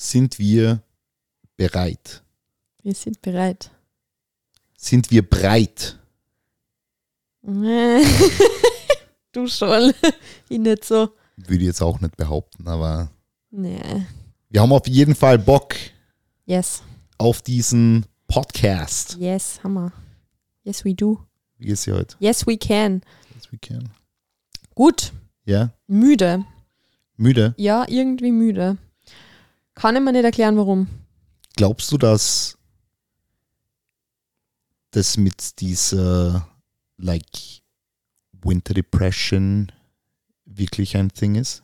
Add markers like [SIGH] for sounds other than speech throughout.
Sind wir bereit? Wir sind bereit. Sind wir breit? [LAUGHS] du schon. [LAUGHS] ich nicht so. Würde ich jetzt auch nicht behaupten, aber Nee. wir haben auf jeden Fall Bock Yes. auf diesen Podcast. Yes, Hammer. Yes, we do. Wie geht's dir heute? Yes, we can. Yes, we can. Gut. Ja? Müde. Müde? Ja, irgendwie müde. Kann ich mir nicht erklären, warum. Glaubst du, dass das mit dieser like Winter Depression wirklich ein Thing ist?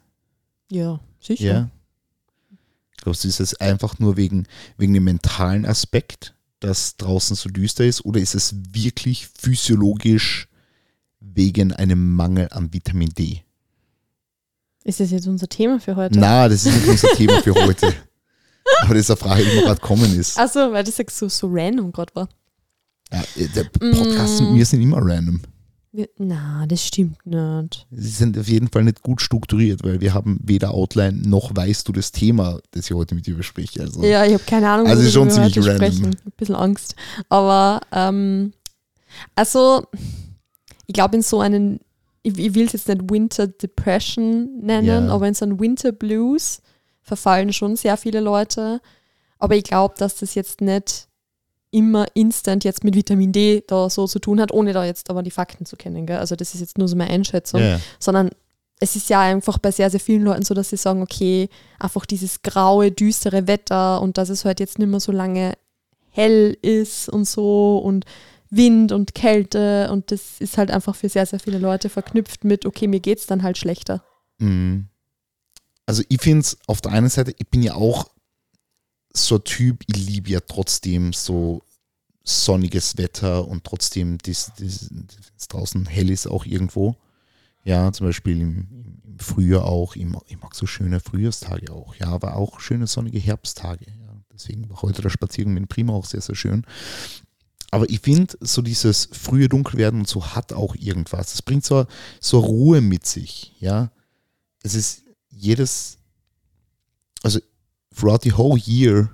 Ja, sicher. Ja. Glaubst du, ist es einfach nur wegen, wegen dem mentalen Aspekt, dass draußen so düster ist, oder ist es wirklich physiologisch wegen einem Mangel an Vitamin D? Ist das jetzt unser Thema für heute? Na, das ist nicht unser Thema für heute. [LAUGHS] Aber das ist eine Frage, die mir gerade kommen ist. Achso, weil das jetzt so, so random gerade war. Ja, äh, der Podcast Mm. mit mir sind immer random. Wir, na, das stimmt nicht. Sie sind auf jeden Fall nicht gut strukturiert, weil wir haben weder Outline noch weißt du das Thema, das ich heute mit dir bespreche. Also, Ja, ich habe keine Ahnung, Also schon ziemlich heute random. sprechen. Ein bisschen Angst. Aber, ähm, also, ich glaube, in so einen, ich, ich will es jetzt nicht Winter Depression nennen, Ja. aber in so einen Winter Blues verfallen schon sehr viele Leute. Aber ich glaube, dass das jetzt nicht immer instant jetzt mit Vitamin D da so zu tun hat, ohne da jetzt aber die Fakten zu kennen. Gell? Also das ist jetzt nur so meine Einschätzung ja. sondern es ist ja einfach bei sehr, sehr vielen Leuten so, dass sie sagen, okay, einfach dieses graue, düstere Wetter und dass es halt jetzt nicht mehr so lange hell ist und so und Wind und Kälte und das ist halt einfach für sehr, sehr viele Leute verknüpft mit, okay, mir geht's dann halt schlechter. Mhm. Also ich finde es auf der einen Seite, ich bin ja auch so ein Typ, ich liebe ja trotzdem so sonniges Wetter und trotzdem, das, das, draußen hell ist auch irgendwo. Ja, zum Beispiel im, im Frühjahr auch. Ich mag, ich mag so schöne Frühjahrstage auch. Ja, aber auch schöne sonnige Herbsttage. Ja. Deswegen war heute der Spaziergang mit Prima auch sehr, sehr schön. Aber ich finde, so dieses frühe Dunkelwerden und so hat auch irgendwas. Das bringt so, so Ruhe mit sich. Ja, es ist jedes, also throughout the whole year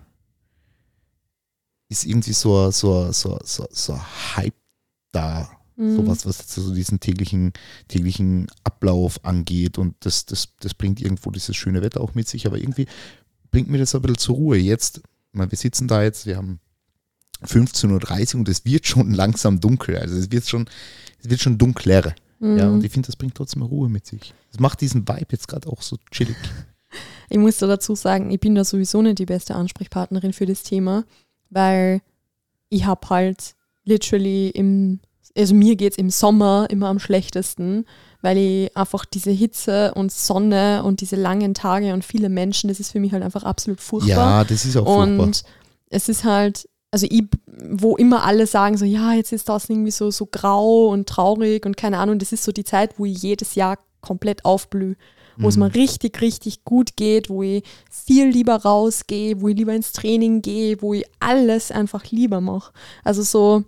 ist irgendwie so, ein- so, so, so, so Hype da. Mhm. Sowas, was so diesen täglichen, täglichen Ablauf angeht. Und das, das, das bringt irgendwo dieses schöne Wetter auch mit sich. Aber irgendwie bringt mir das ein bisschen zur Ruhe. Jetzt, meine, wir sitzen da jetzt, wir haben 15.30 Uhr und es wird schon [LAUGHS] langsam dunkel. Also es wird schon, es wird schon dunkler. Mhm. Ja, und ich finde, das bringt trotzdem Ruhe mit sich. Das macht diesen Vibe jetzt gerade auch so chillig. [LAUGHS] Ich muss da dazu sagen, ich bin da sowieso nicht die beste Ansprechpartnerin für das Thema, weil ich habe halt literally im, also mir geht es im Sommer immer am schlechtesten, weil ich einfach diese Hitze und Sonne und diese langen Tage und viele Menschen, das ist für mich halt einfach absolut furchtbar. Ja, das ist auch furchtbar. Und es ist halt, also ich, wo immer alle sagen so, ja, jetzt ist das irgendwie so, so grau und traurig und keine Ahnung, das ist so die Zeit, wo ich jedes Jahr komplett aufblühe, wo es Mhm. mir richtig, richtig gut geht, wo ich viel lieber rausgehe, wo ich lieber ins Training gehe, wo ich alles einfach lieber mache. Also so,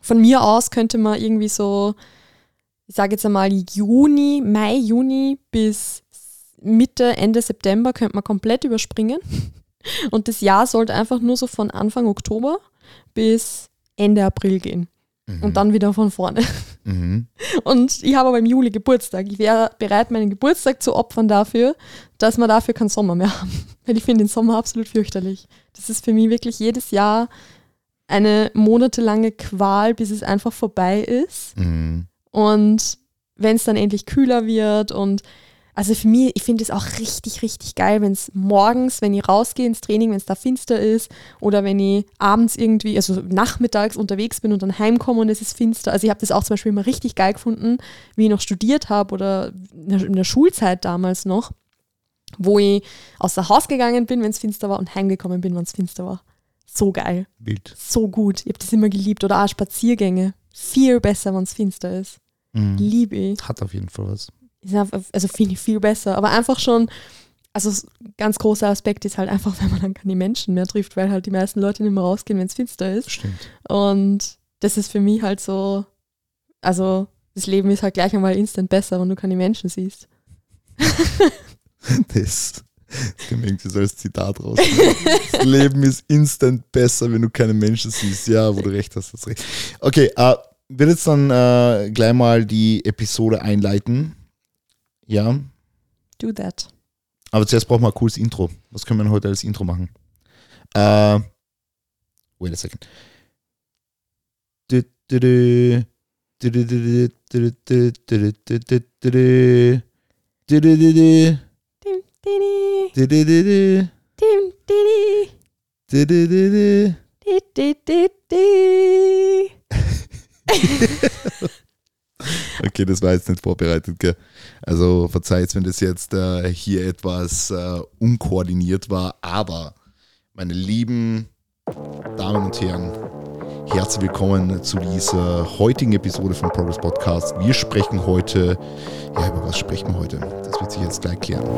von mir aus könnte man irgendwie so, ich sage jetzt einmal Juni, Mai, Juni bis Mitte, Ende September könnte man komplett überspringen. [LAUGHS] Und das Jahr sollte einfach nur so von Anfang Oktober bis Ende April gehen. Mhm. Und dann wieder von vorne. Mhm. [LAUGHS] Und ich habe aber im Juli Geburtstag. Ich wäre bereit, meinen Geburtstag zu opfern dafür, dass wir dafür keinen Sommer mehr haben. [LAUGHS] Weil ich finde den Sommer absolut fürchterlich. Das ist für mich wirklich jedes Jahr eine monatelange Qual, bis es einfach vorbei ist. Mhm. Und wenn es dann endlich kühler wird und also für mich, ich finde es auch richtig, richtig geil, wenn es morgens, wenn ich rausgehe ins Training, wenn es da finster ist oder wenn ich abends irgendwie, also nachmittags unterwegs bin und dann heimkomme und es ist finster. Also ich habe das auch zum Beispiel immer richtig geil gefunden, wie ich noch studiert habe oder in der, Schulzeit damals noch, wo ich aus der Haus gegangen bin, wenn es finster war und heimgekommen bin, wenn es finster war. So geil Wild. so gut. Ich habe das immer geliebt. Oder auch Spaziergänge. Viel besser, wenn es finster ist. Mhm. Liebe ich. Hat auf jeden Fall was. Ist einfach- Also finde ich viel besser. Aber einfach schon, also ganz großer Aspekt ist halt einfach, [LAUGHS] wenn man dann keine Menschen mehr trifft, weil halt die meisten Leute nicht mehr rausgehen, wenn es finster ist. Stimmt. Und das ist für mich halt so, also das Leben ist halt gleich einmal instant besser, wenn du keine Menschen siehst. [LAUGHS] Das Das irgendwie so als Zitat raus. Das Leben ist instant besser, wenn du keine Menschen siehst. Ja, wo du recht hast, hast recht. Okay, äh, will jetzt dann äh, gleich mal die Episode einleiten. Ja. Do that. Aber zuerst brauchen wir ein cooles Intro. Was können wir heute als Intro machen? Äh, wait a second. okay, das war jetzt nicht vorbereitet, gell? Also verzeiht, wenn das jetzt äh, hier etwas äh, unkoordiniert war, aber meine lieben Damen und Herren, herzlich willkommen zu dieser heutigen Episode vom Progress Podcast. Wir sprechen heute, ja, über was sprechen wir heute? Das wird sich jetzt gleich klären.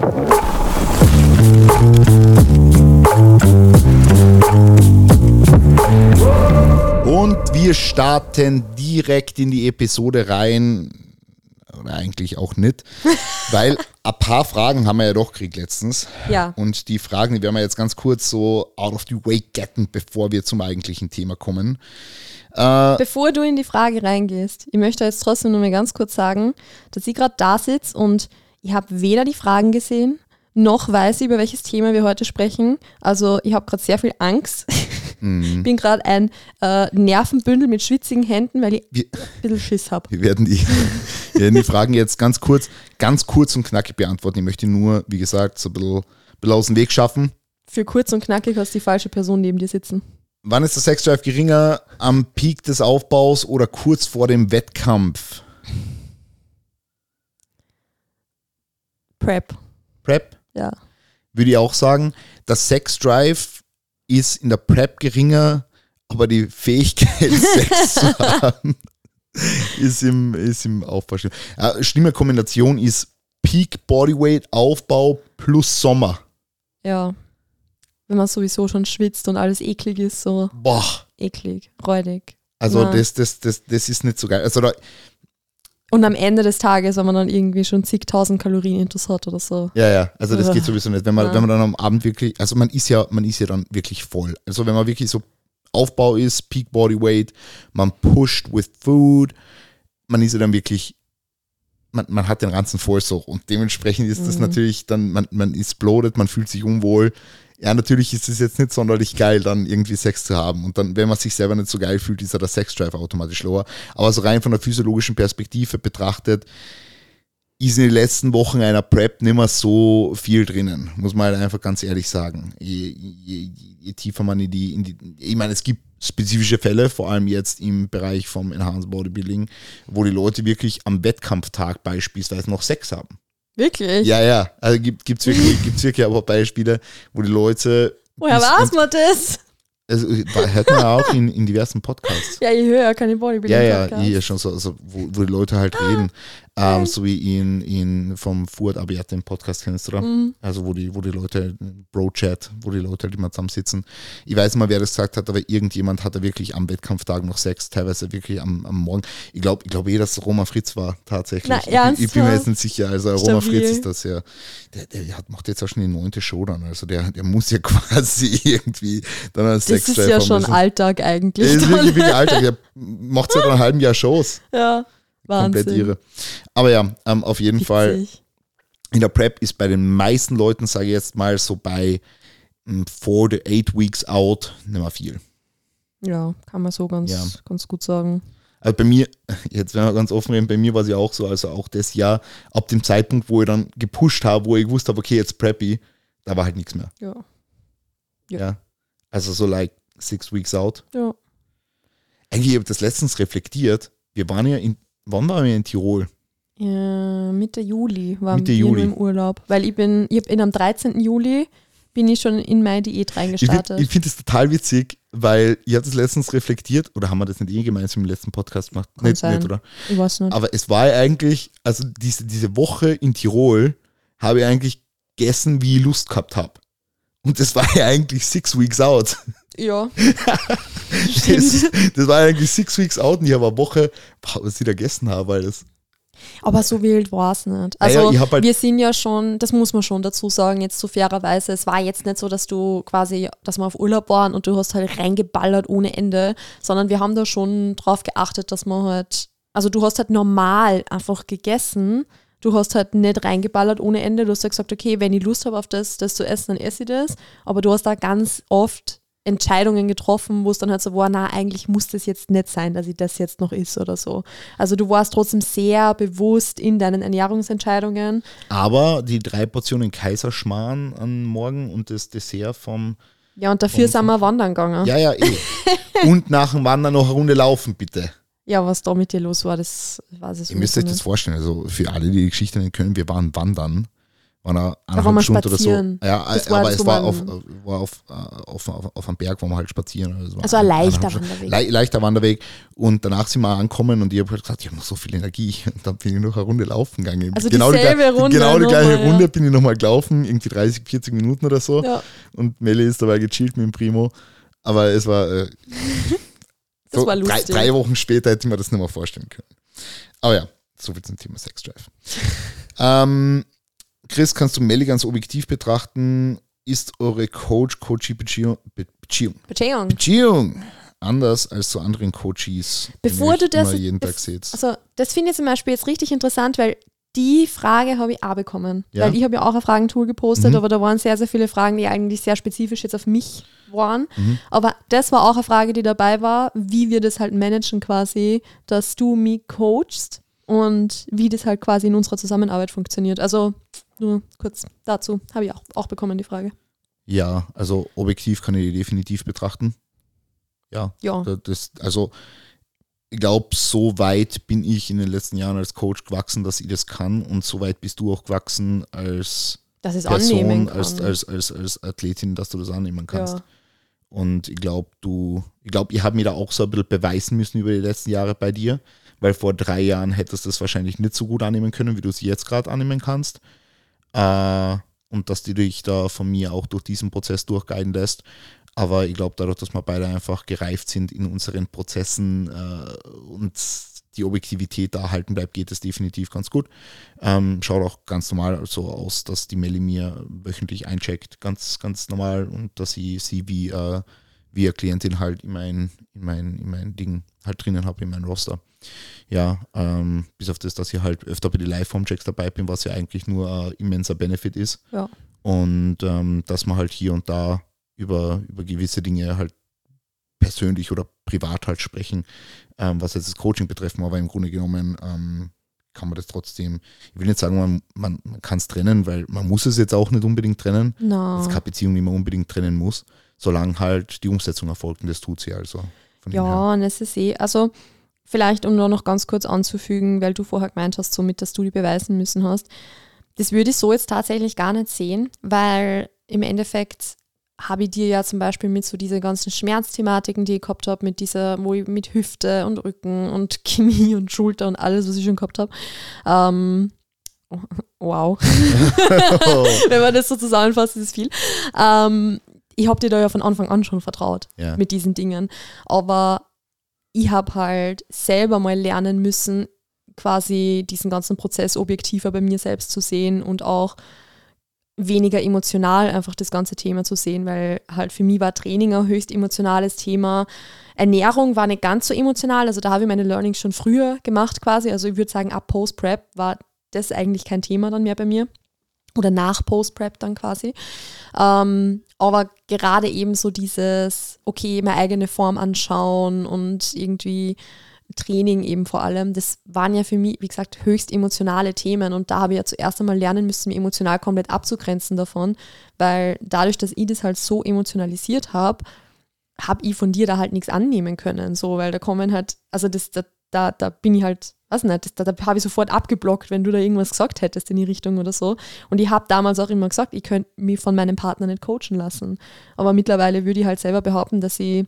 Und wir starten direkt in die Episode rein. Oder eigentlich auch nicht, [LAUGHS] weil ein paar Fragen haben wir ja doch gekriegt letztens. Ja, Und die Fragen, die werden wir jetzt ganz kurz so out of the way getten, bevor wir zum eigentlichen Thema kommen. Äh, bevor du in die Frage reingehst, ich möchte jetzt trotzdem nur mal ganz kurz sagen, dass ich gerade da sitze und ich habe weder die Fragen gesehen, noch weiß ich, über welches Thema wir heute sprechen. Also ich habe gerade sehr viel Angst. [LAUGHS] Mhm. bin gerade ein äh, Nervenbündel mit schwitzigen Händen, weil ich wir, ein bisschen Schiss habe. wir, werden die, [LAUGHS] wir werden die Fragen jetzt ganz kurz, ganz kurz und knackig beantworten. Ich möchte nur, wie gesagt, so ein bisschen, bisschen aus dem Weg schaffen. Für kurz und knackig hast die falsche Person neben dir sitzen. Wann ist der Sexdrive geringer? Am Peak des Aufbaus oder kurz vor dem Wettkampf? Prep, Prep? ja. Würde ich auch sagen. Der Sexdrive ist in der Prep geringer, aber die Fähigkeit, [LAUGHS] Sex zu haben, ist im, ist im Aufbau. schlimm. Äh, schlimme Kombination ist Peak Bodyweight Aufbau plus Sommer. Ja. Wenn man sowieso schon schwitzt und alles eklig ist, so Boah. eklig, räudig. Also Ja. das, das, das, das ist nicht so geil. Also da, Und am Ende des Tages, wenn man dann irgendwie schon zigtausend Kalorien intus hat oder so. Ja, ja, also das Uah. geht sowieso nicht. Wenn man, Ja. wenn man dann am Abend wirklich, also man ist ja, man ist ja dann wirklich voll. Also wenn man wirklich so Aufbau ist, Peak Body Weight, man pusht with food, man ist ja dann wirklich, man, man hat den Ranzen voll so und dementsprechend ist das Mhm. natürlich dann, man, man bloated, man fühlt sich unwohl. Ja, natürlich ist es jetzt nicht sonderlich geil, dann irgendwie Sex zu haben. Und dann, wenn man sich selber nicht so geil fühlt, ist ja der Sexdrive automatisch lower. Aber so rein von der physiologischen Perspektive betrachtet, ist in den letzten Wochen einer Prep nicht mehr so viel drinnen, muss man halt einfach ganz ehrlich sagen. Je, je, je tiefer man in die, in die, ich meine, es gibt spezifische Fälle, vor allem jetzt im Bereich vom Enhanced Bodybuilding, wo die Leute wirklich am Wettkampftag beispielsweise noch Sex haben. Wirklich? Ja, ja, also gibt es wirklich, gibt's wirklich aber Beispiele, wo die Leute. Woher weiß man das? Also, hört man ja auch in, in diversen Podcasts. Ja, ich höre ja keine Ja, Bodybuilding-Podcasts. ja, hier schon so, also, wo, wo die Leute halt reden. Ähm, so wie in, in vom Fuad Abiat, den Podcast kennst du da? Mhm. Also wo die, wo die Leute, Bro-Chat, wo die Leute halt immer zusammensitzen. Ich weiß nicht mal, wer das gesagt hat, aber irgendjemand hatte wirklich am Wettkampftag noch Sex, teilweise wirklich am, am Morgen. Ich glaube ich glaub eh, dass Roman Fritz war, tatsächlich. Na, ich, bin- ich bin mir jetzt nicht sicher. Also Stabil. Fritz ist das ja, der, der hat, macht jetzt auch schon die neunte Show dann. Also der, der muss ja [LAUGHS] quasi irgendwie dann Das Sex ist ja schon Alltag eigentlich. Das ist wirklich, wirklich Alter. Der macht seit einem halben Jahr Shows. ja, Komplett Wahnsinn. irre. Aber ja, ähm, auf jeden Fall Witzig. in der Prep ist bei den meisten Leuten, sage ich jetzt mal, so bei mm, four to eight weeks out nicht mehr viel. Ja, kann man so ganz, Ja. ganz gut sagen. Also bei mir, [LAUGHS] jetzt werden wir ganz offen reden, bei mir war es ja auch so, also auch das Jahr, ab dem Zeitpunkt, wo ich dann gepusht habe, wo ich gewusst habe, okay, jetzt Preppy, da war halt nichts mehr. Ja. Ja. Ja. Also so like six weeks out. Ja. Eigentlich habe ich das letztens reflektiert. Wir waren ja in, wann waren wir in Tirol? Ja, Mitte Juli waren Mitte wir Juli. im Urlaub. Weil ich bin, ich hab in am 13. Juli bin ich schon in meine Diät reingestartet. ich finde das total witzig, weil ich habe das letztens reflektiert, oder haben wir das nicht eh gemeinsam im letzten Podcast gemacht? Kann Nicht, nicht, oder? Ich weiß nicht. Aber es war ja eigentlich, also diese, diese Woche in Tirol habe ich eigentlich gegessen, wie ich Lust gehabt habe. Und das war ja eigentlich six weeks out. Ja. [LAUGHS] Das, das war ja eigentlich six weeks out und ich habe eine Woche, was ich da gegessen habe, weil das. Aber so wild war es nicht. Also ja, hab halt- wir sind ja schon, das muss man schon dazu sagen, jetzt so fairerweise, es war jetzt nicht so, dass du quasi, dass wir auf Urlaub waren und du hast halt reingeballert ohne Ende, sondern wir haben da schon drauf geachtet, dass man halt, also du hast halt normal einfach gegessen, du hast halt nicht reingeballert ohne Ende, du hast halt gesagt, okay, wenn ich Lust habe auf das, das zu essen, dann esse ich das, aber du hast da ganz oft Entscheidungen getroffen, wo es dann halt so war, na, eigentlich muss das jetzt nicht sein, dass ich das jetzt noch is oder so. Also du warst trotzdem sehr bewusst in deinen Ernährungsentscheidungen. Aber die drei Portionen Kaiserschmarrn am Morgen und das Dessert vom. Ja, und dafür Und- sind wir wandern gegangen. Ja. Ja, ja, eh. [LAUGHS] und nach dem Wandern noch eine Runde laufen, bitte. was da mit dir los war, das weiß ich Ihr müsst euch das vorstellen. Also für alle, die die Geschichte nicht können, wir waren wandern. Waren eine eineinhalb Stunden oder so. Ja, war aber es wo war, auf, war auf, äh, auf, auf, auf einem Berg, wo wir halt spazieren. Also, es war Also ein leichter. Wanderweg. Le leichter Wanderweg. Und danach sind wir angekommen und ich habe halt gesagt, ich habe noch so viel Energie. [LAUGHS] Und dann bin ich noch eine Runde laufen gegangen. Also genau dieselbe die, gleiche- Runde Genau die gleiche ja. Runde bin ich nochmal gelaufen, irgendwie 30, 40 Minuten oder so. Ja, Und Melle ist dabei gechillt mit dem Primo. Aber es war, äh, [LAUGHS] das so war drei, lustig. drei Wochen später hätte ich mir das nicht mehr vorstellen können. Aber ja, so viel zum Thema Sex Drive. [LAUGHS] ähm, Chris, kannst du Melli ganz objektiv betrachten? Ist eure Coach-Coachie-Beziehung Be Beziehung, Beziehung. Anders als zu anderen Coaches, Bevor du das- jeden Tag seht? Also das finde ich zum Beispiel jetzt richtig interessant, weil die Frage habe ich auch bekommen. Ja. Weil ich habe ja auch ein Fragentool gepostet, Mhm. aber da waren sehr, sehr viele Fragen, die eigentlich sehr spezifisch jetzt auf mich waren. Mhm. Aber das war auch eine Frage, die dabei war, wie wir das halt managen quasi, dass du mich coachst und wie das halt quasi in unserer Zusammenarbeit funktioniert. Also nur kurz dazu habe ich auch, auch bekommen die Frage. Ja, also objektiv kann ich die definitiv betrachten. Ja, Ja, Da- Das, also, ich glaube, so weit bin ich in den letzten Jahren als Coach gewachsen, dass ich das kann. Und so weit bist du auch gewachsen als Person, als, als, als, als Athletin, dass du das annehmen kannst. ja. Und ich glaube, du, ich glaube, ich habe mir da auch so ein bisschen beweisen müssen über die letzten Jahre bei dir, weil vor drei Jahren hättest du das wahrscheinlich nicht so gut annehmen können, wie du es jetzt gerade annehmen kannst. Äh, und dass du dich da von mir auch durch diesen Prozess durchguiden lässt. Aber ich glaube, dadurch, dass wir beide einfach gereift sind in unseren Prozessen äh, und die Objektivität da halten bleibt, geht es definitiv ganz gut. Ähm, schaut auch ganz normal so aus, dass die Melli mir wöchentlich eincheckt, ganz, ganz normal und dass ich sie wie, äh, wie eine Klientin halt in mein, in mein, in mein Ding halt drinnen habe, in mein Roster. Ja, ähm, bis auf das, dass ich halt öfter bei den Live-Home-Checks dabei bin, was ja eigentlich nur ein immenser Benefit ist. Ja. Und ähm, dass man halt hier und da über, über gewisse Dinge halt persönlich oder privat halt sprechen, ähm, was jetzt das Coaching betrifft, aber im Grunde genommen ähm, kann man das trotzdem, ich will nicht sagen, man, man, man kann es trennen, weil man muss es jetzt auch nicht unbedingt trennen. Es ist keine Beziehung, die man unbedingt trennen muss, solange halt die Umsetzung erfolgt und das tut sie also. Ja, und es ist eh, also vielleicht um nur noch ganz kurz anzufügen, weil du vorher gemeint hast, somit, dass du die beweisen müssen hast. Das würde ich so jetzt tatsächlich gar nicht sehen, weil im Endeffekt habe ich dir ja zum Beispiel mit so diese ganzen Schmerzthematiken, die ich gehabt habe, mit dieser, wo ich mit Hüfte und Rücken und [LAUGHS] Knie und Schulter und alles, was ich schon gehabt habe. Ähm, [LAUGHS] wow. [LAUGHS] Wenn man das so zusammenfasst, ist es viel. Ähm, ich habe dir da ja von Anfang an schon vertraut ja. mit diesen Dingen. Aber ich habe halt selber mal lernen müssen, quasi diesen ganzen Prozess objektiver bei mir selbst zu sehen und auch weniger emotional einfach das ganze Thema zu sehen, weil halt für mich war Training ein höchst emotionales Thema. Ernährung war nicht ganz so emotional, also da habe ich meine Learnings schon früher gemacht quasi. Also ich würde sagen, ab Post-Prep war das eigentlich kein Thema dann mehr bei mir. Oder nach Post-Prep dann quasi. Ähm, aber gerade eben so dieses, okay, meine eigene Form anschauen und irgendwie Training eben vor allem, das waren ja für mich, wie gesagt, höchst emotionale Themen und da habe ich ja zuerst einmal lernen müssen, mich emotional komplett abzugrenzen davon, weil dadurch, dass ich das halt so emotionalisiert habe, habe ich von dir da halt nichts annehmen können, so, weil da kommen halt, also das, da, da, da bin ich halt, weiß nicht, das, da, da habe ich sofort abgeblockt, wenn du da irgendwas gesagt hättest in die Richtung oder so. Und ich habe damals auch immer gesagt, ich könnte mich von meinem Partner nicht coachen lassen. Aber mittlerweile würde ich halt selber behaupten, dass ich,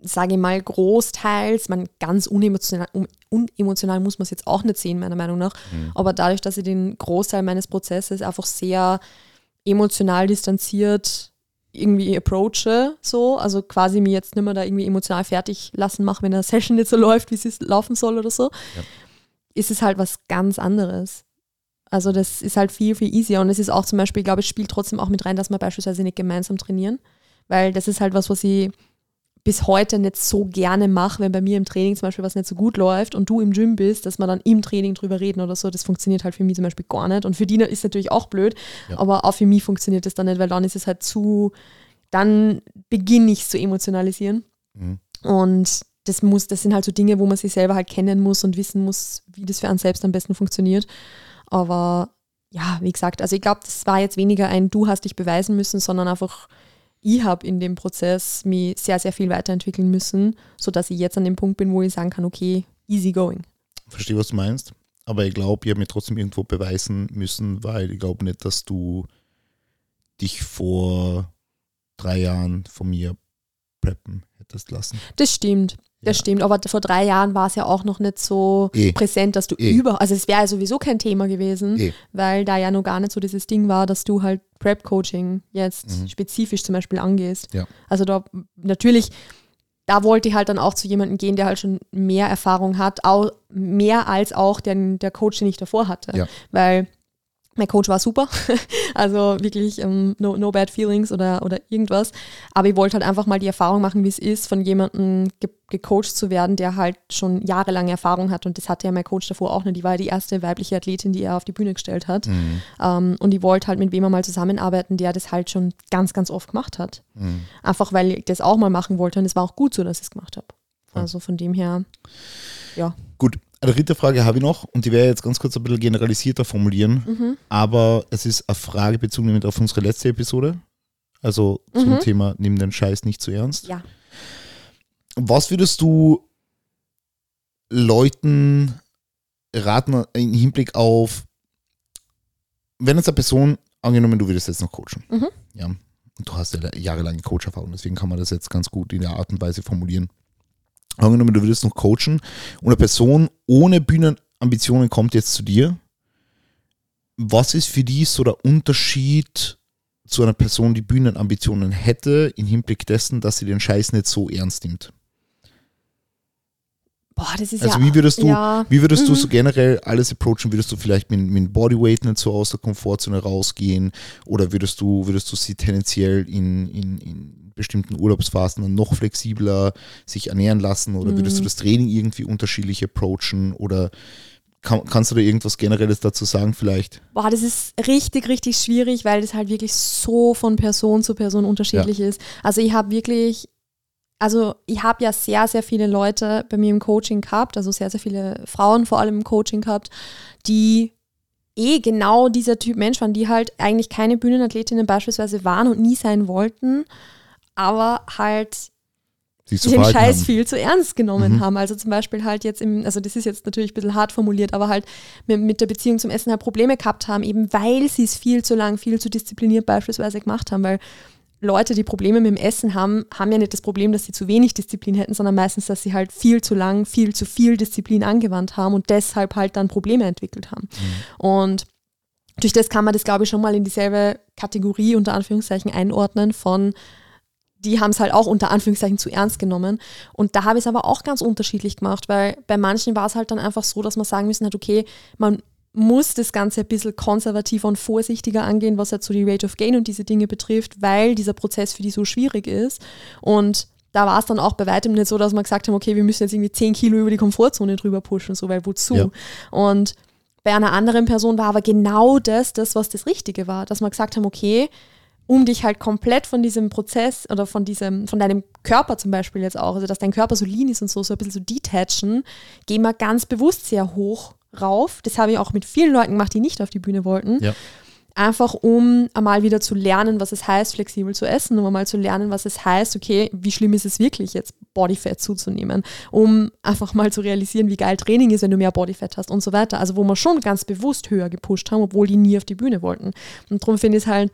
sage ich mal, großteils, man ganz unemotional, un, unemotional muss man es jetzt auch nicht sehen, meiner Meinung nach, Mhm. aber dadurch, dass ich den Großteil meines Prozesses einfach sehr emotional distanziert irgendwie approache, so, also quasi mir jetzt nicht mehr da irgendwie emotional fertig lassen mache, wenn eine Session nicht so läuft, wie sie laufen soll oder so. Ja. ist es halt was ganz anderes. Also das ist halt viel, viel easier. Und es ist auch zum Beispiel, ich glaube, es spielt trotzdem auch mit rein, dass wir beispielsweise nicht gemeinsam trainieren. Weil das ist halt was, was ich bis heute nicht so gerne mache, wenn bei mir im Training zum Beispiel was nicht so gut läuft und du im Gym bist, dass wir dann im Training drüber reden oder so. Das funktioniert halt für mich zum Beispiel gar nicht. Und für die ist natürlich auch blöd, ja. aber auch für mich funktioniert das dann nicht, weil dann ist es halt zu, dann beginne ich zu emotionalisieren. Mhm. Und das muss, das sind halt so Dinge, wo man sich selber halt kennen muss und wissen muss, wie das für einen selbst am besten funktioniert. Aber ja, wie gesagt, also ich glaube, das war jetzt weniger ein Du hast dich beweisen müssen, sondern einfach ich habe in dem Prozess mich sehr, sehr viel weiterentwickeln müssen, sodass ich jetzt an dem Punkt bin, wo ich sagen kann, okay, easy going. Verstehe, was du meinst. Aber ich glaube, ich habe mir trotzdem irgendwo beweisen müssen, weil ich glaube nicht, dass du dich vor drei Jahren von mir preppen hättest lassen. Das stimmt. Das ja. stimmt, aber vor drei Jahren war es ja auch noch nicht so e. präsent, dass du e. über, also es wäre ja sowieso kein Thema gewesen, e. weil da ja noch gar nicht so dieses Ding war, dass du halt Prep-Coaching jetzt mhm. spezifisch zum Beispiel angehst. Ja. Also da natürlich, da wollte ich halt dann auch zu jemandem gehen, der halt schon mehr Erfahrung hat, auch mehr als auch der, der Coach, den ich davor hatte. Ja. Weil mein Coach war super, [LAUGHS] also wirklich ähm, no, no bad feelings oder, oder irgendwas. Aber ich wollte halt einfach mal die Erfahrung machen, wie es ist, von jemandem ge gecoacht zu werden, der halt schon jahrelange Erfahrung hat. Und das hatte ja mein Coach davor auch nicht. Die war ja die erste weibliche Athletin, die er auf die Bühne gestellt hat. Mhm. Ähm, und ich wollte halt mit wem mal zusammenarbeiten, der das halt schon ganz, ganz oft gemacht hat. Mhm. Einfach weil ich das auch mal machen wollte. Und es war auch gut so, dass ich es gemacht habe. Also von dem her, ja. Gut, eine dritte Frage habe ich noch und die werde ich jetzt ganz kurz ein bisschen generalisierter formulieren, mhm. aber es ist eine Frage bezogen auf unsere letzte Episode. Also zum mhm. Thema Nimm den Scheiß nicht zu ernst. Ja. Was würdest du Leuten raten im Hinblick auf, wenn jetzt eine Person, angenommen, du würdest jetzt noch coachen, mhm. ja, du hast ja jahrelange Coacherfahrung, deswegen kann man das jetzt ganz gut in der Art und Weise formulieren. Angenommen, du würdest noch coachen und eine Person ohne Bühnenambitionen kommt jetzt zu dir. Was ist für die so der Unterschied zu einer Person, die Bühnenambitionen hätte, im Hinblick dessen, dass sie den Scheiß nicht so ernst nimmt? Boah, das ist also ja, wie würdest du, ja. wie würdest mhm. du so generell alles approachen? Würdest du vielleicht mit, mit Bodyweight nicht so aus der Komfortzone rausgehen? Oder würdest du, würdest du sie tendenziell in, in, in bestimmten Urlaubsphasen dann noch flexibler sich ernähren lassen? Oder würdest du mhm. das Training irgendwie unterschiedlich approachen? Oder kann, kannst du da irgendwas Generelles dazu sagen vielleicht? Boah, das ist richtig, richtig schwierig, weil das halt wirklich so von Person zu Person unterschiedlich ja. ist. Also ich habe wirklich also ich habe ja sehr, sehr viele Leute bei mir im Coaching gehabt, also sehr, sehr viele Frauen vor allem im Coaching gehabt, die eh genau dieser Typ Mensch waren, die halt eigentlich keine Bühnenathletinnen beispielsweise waren und nie sein wollten, aber halt den Scheiß haben. viel zu ernst genommen mhm. haben. Also zum Beispiel halt jetzt im, also das ist jetzt natürlich ein bisschen hart formuliert, aber halt mit, mit der Beziehung zum Essen halt Probleme gehabt haben, eben weil sie es viel zu lang, viel zu diszipliniert beispielsweise gemacht haben, weil Leute, die Probleme mit dem Essen haben, haben ja nicht das Problem, dass sie zu wenig Disziplin hätten, sondern meistens, dass sie halt viel zu lang, viel zu viel Disziplin angewandt haben und deshalb halt dann Probleme entwickelt haben. Mhm. Und durch das kann man das, glaube ich, schon mal in dieselbe Kategorie unter Anführungszeichen einordnen von die haben es halt auch unter Anführungszeichen zu ernst genommen. Und da habe ich es aber auch ganz unterschiedlich gemacht, weil bei manchen war es halt dann einfach so, dass man sagen müssen hat, okay, man muss das Ganze ein bisschen konservativer und vorsichtiger angehen, was jetzt so die Rate of Gain und diese Dinge betrifft, weil dieser Prozess für die so schwierig ist. Und da war es dann auch bei weitem nicht so, dass wir gesagt haben, okay, wir müssen jetzt irgendwie 10 Kilo über die Komfortzone drüber pushen, so, weil wozu? Ja. Und bei einer anderen Person war aber genau das, das, was das Richtige war, dass wir gesagt haben, okay, um dich halt komplett von diesem Prozess oder von diesem, von deinem Körper zum Beispiel jetzt auch, also dass dein Körper so lean ist und so, so ein bisschen so detachen, gehen wir ganz bewusst sehr hoch rauf. Das habe ich auch mit vielen Leuten gemacht, die nicht auf die Bühne wollten. Ja. Einfach um einmal wieder zu lernen, was es heißt, flexibel zu essen, um einmal zu lernen, was es heißt, okay, wie schlimm ist es wirklich jetzt, Bodyfat zuzunehmen, um einfach mal zu realisieren, wie geil Training ist, wenn du mehr Bodyfat hast und so weiter. Also wo wir schon ganz bewusst höher gepusht haben, obwohl die nie auf die Bühne wollten. Und darum finde ich es halt,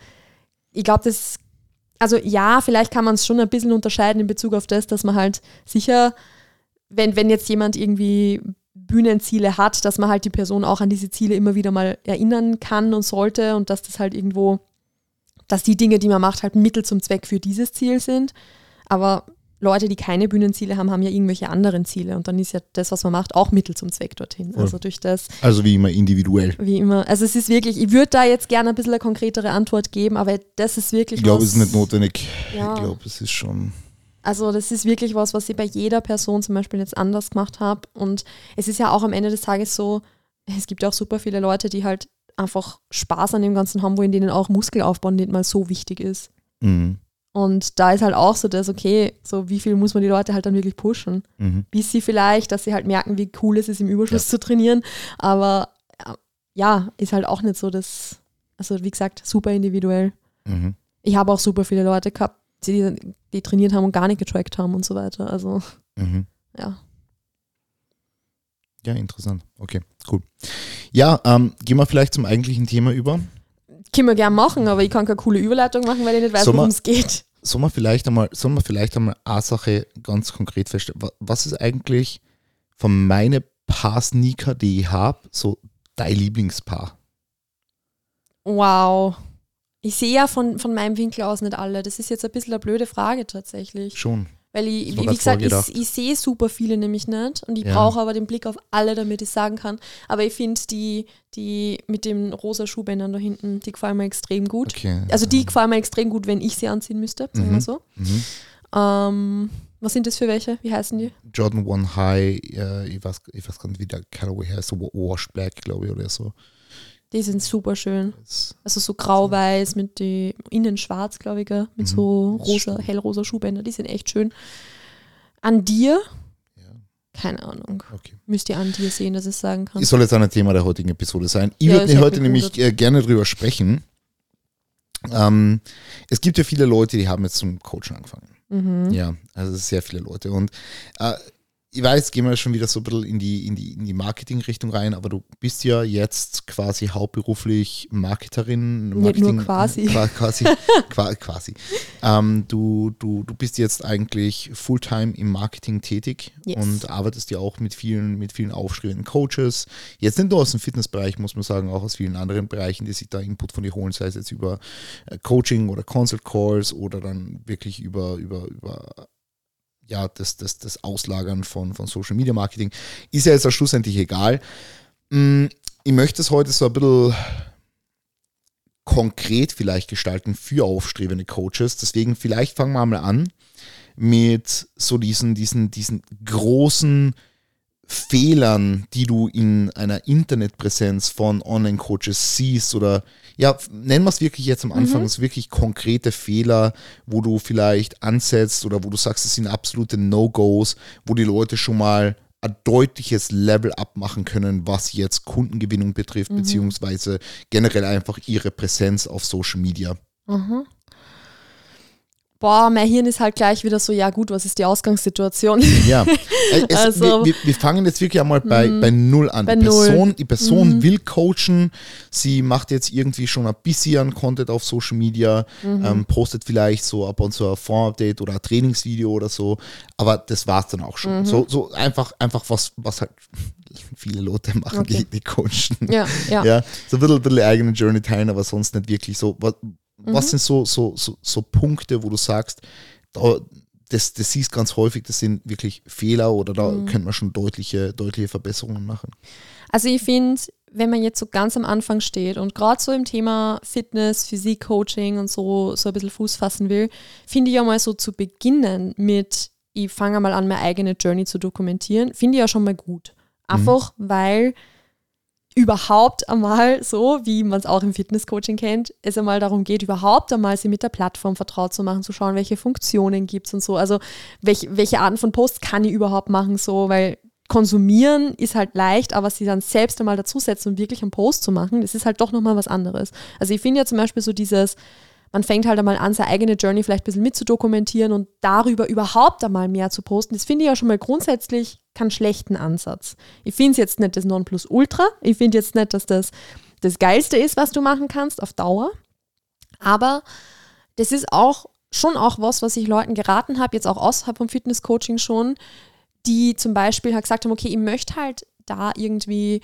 ich glaube, das, also ja, vielleicht kann man es schon ein bisschen unterscheiden in Bezug auf das, dass man halt sicher, wenn, wenn jetzt jemand irgendwie Bühnenziele hat, dass man halt die Person auch an diese Ziele immer wieder mal erinnern kann und sollte und dass das halt irgendwo, dass die Dinge, die man macht, halt Mittel zum Zweck für dieses Ziel sind. Aber Leute, die keine Bühnenziele haben, haben ja irgendwelche anderen Ziele. Und dann ist ja das, was man macht, auch Mittel zum Zweck dorthin. Also durch das, Also wie immer individuell. wie immer. Also es ist wirklich, ich würde da jetzt gerne ein bisschen eine konkretere Antwort geben, aber das ist wirklich Ich glaube, es ist nicht notwendig. Ja. Ich glaube, es ist schon. Also das ist wirklich was, was ich bei jeder Person zum Beispiel jetzt anders gemacht habe. Und es ist ja auch am Ende des Tages so, es gibt ja auch super viele Leute, die halt einfach Spaß an dem Ganzen haben, wo in denen auch Muskelaufbau nicht mal so wichtig ist. Mhm. Und da ist halt auch so das, okay, so wie viel muss man die Leute halt dann wirklich pushen? Mhm. Bis sie vielleicht, dass sie halt merken, wie cool es ist, im Überschuss zu trainieren. Aber ja, ist halt auch nicht so das, also wie gesagt, super individuell. Mhm. Ich habe auch super viele Leute gehabt, die, die trainiert haben und gar nicht getrackt haben und so weiter. Also Mhm. ja. Ja, interessant. Okay, cool. Ja, ähm, gehen wir vielleicht zum eigentlichen Thema über. Können wir gern machen, aber ich kann keine coole Überleitung machen, weil ich nicht weiß, worum es geht. Sollen wir vielleicht einmal, sollen wir vielleicht einmal eine Sache ganz konkret feststellen? Wa- Was ist eigentlich von meinen Paar Sneaker, die ich habe, so dein Lieblingspaar? Wow. Ich sehe ja von, von meinem Winkel aus nicht alle. Das ist jetzt ein bisschen eine blöde Frage tatsächlich. Schon. Weil ich, wie, gesagt, ich, ich sehe super viele nämlich nicht und ich Ja. brauche aber den Blick auf alle, damit ich sagen kann. Aber ich finde die, die mit den rosa Schuhbändern da hinten, die gefallen mir extrem gut. Okay. Also die gefallen mir extrem gut, wenn ich sie anziehen müsste, sagen wir Mhm. so. Mhm. Ähm, was sind das für welche? Wie heißen die? Jordan One High, äh, ich, weiß, ich weiß gar nicht, wie der Colorway heißt, so Wash Black, glaube ich, oder so. Die sind super schön. Also so grau-weiß mit die innen schwarz, glaube ich, gell? mit Mhm. so rosa, hellrosa Schuhbänder. Die sind echt schön. An dir? ja, Keine Ahnung. okay. Müsst ihr an dir sehen, dass ich sagen kann. Es soll jetzt auch ein Thema der heutigen Episode sein. Ich Ja, würde ich heute nämlich äh, gerne drüber sprechen. Ähm, es gibt ja viele Leute, die haben jetzt zum Coachen angefangen. Mhm. Ja, also sehr viele Leute. Und äh, ich weiß, gehen wir schon wieder so ein bisschen in die, in die, in die Marketing-Richtung rein, aber du bist ja jetzt quasi hauptberuflich Marketerin. Nicht nur Marketing, quasi. Qua, quasi. [LAUGHS] qua, quasi. Ähm, du, du, du bist jetzt eigentlich Fulltime im Marketing tätig Yes. und arbeitest ja auch mit vielen, mit vielen aufstrebenden Coaches. Jetzt nicht nur aus dem Fitnessbereich, muss man sagen, auch aus vielen anderen Bereichen, die sich da Input von dir holen, sei es jetzt über äh, Coaching oder Consult Calls oder dann wirklich über, über, über ja, das, das, das Auslagern von, von Social Media Marketing. Ist ja jetzt auch schlussendlich egal. Mm, Ich möchte es heute so ein bisschen konkret vielleicht gestalten für aufstrebende Coaches. Deswegen vielleicht fangen wir mal an mit so diesen, diesen, diesen großen Fehlern, die du in einer Internetpräsenz von Online-Coaches siehst oder ja, nennen wir es wirklich jetzt am Anfang, es wirklich konkrete Fehler, wo du vielleicht ansetzt oder wo du sagst, es sind absolute No-Gos, wo die Leute schon mal ein deutliches Level abmachen können, was jetzt Kundengewinnung betrifft, beziehungsweise generell einfach ihre Präsenz auf Social Media. Mhm. Boah, mein Hirn ist halt gleich wieder so, ja gut, was ist die Ausgangssituation? Ja, [LAUGHS] es, Also- wir, wir, fangen jetzt wirklich einmal bei, bei Null an. Bei die Person, Null. Mhm. die Person will coachen, sie macht jetzt irgendwie schon ein bisschen an Content auf Social Media, Mhm. ähm, postet vielleicht so ab und zu ein Fond-Update oder ein Trainingsvideo oder so, aber das war es dann auch Mhm. schon. So, so einfach, einfach was, was halt [LAUGHS] viele Leute machen, Okay. die, die coachen. ja, ja. Ja, so ein bisschen, ein bisschen eigene Journey teilen, aber sonst nicht wirklich so. Was, was Mhm. sind so, so, so, so Punkte, wo du sagst, da, das, das siehst ganz häufig, das sind wirklich Fehler oder da Mhm. könnte man schon deutliche, deutliche Verbesserungen machen. Also ich finde, wenn man jetzt so ganz am Anfang steht und gerade so im Thema Fitness, Physik, Coaching und so, so ein bisschen Fuß fassen will, finde ich ja mal so zu beginnen mit, ich fange mal an, meine eigene Journey zu dokumentieren, finde ich ja schon mal gut. Einfach weil überhaupt einmal so, wie man es auch im Fitnesscoaching kennt, es einmal darum geht, überhaupt einmal sie mit der Plattform vertraut zu machen, zu schauen, welche Funktionen gibt es und so. Also welch, welche Arten von Posts kann ich überhaupt machen, so, weil konsumieren ist halt leicht, aber sie dann selbst einmal dazusetzen und wirklich einen Post zu machen, das ist halt doch nochmal was anderes. Also ich finde ja zum Beispiel so dieses, man fängt halt einmal an, seine eigene Journey vielleicht ein bisschen mitzudokumentieren und darüber überhaupt einmal mehr zu posten. Das finde ich ja schon mal grundsätzlich keinen schlechten Ansatz. Ich finde es jetzt nicht das Nonplusultra. Ich finde jetzt nicht, dass das das Geilste ist, was du machen kannst auf Dauer. Aber das ist auch schon auch was, was ich Leuten geraten habe, jetzt auch außerhalb vom Fitnesscoaching schon, die zum Beispiel halt gesagt haben, okay, ich möchte halt da irgendwie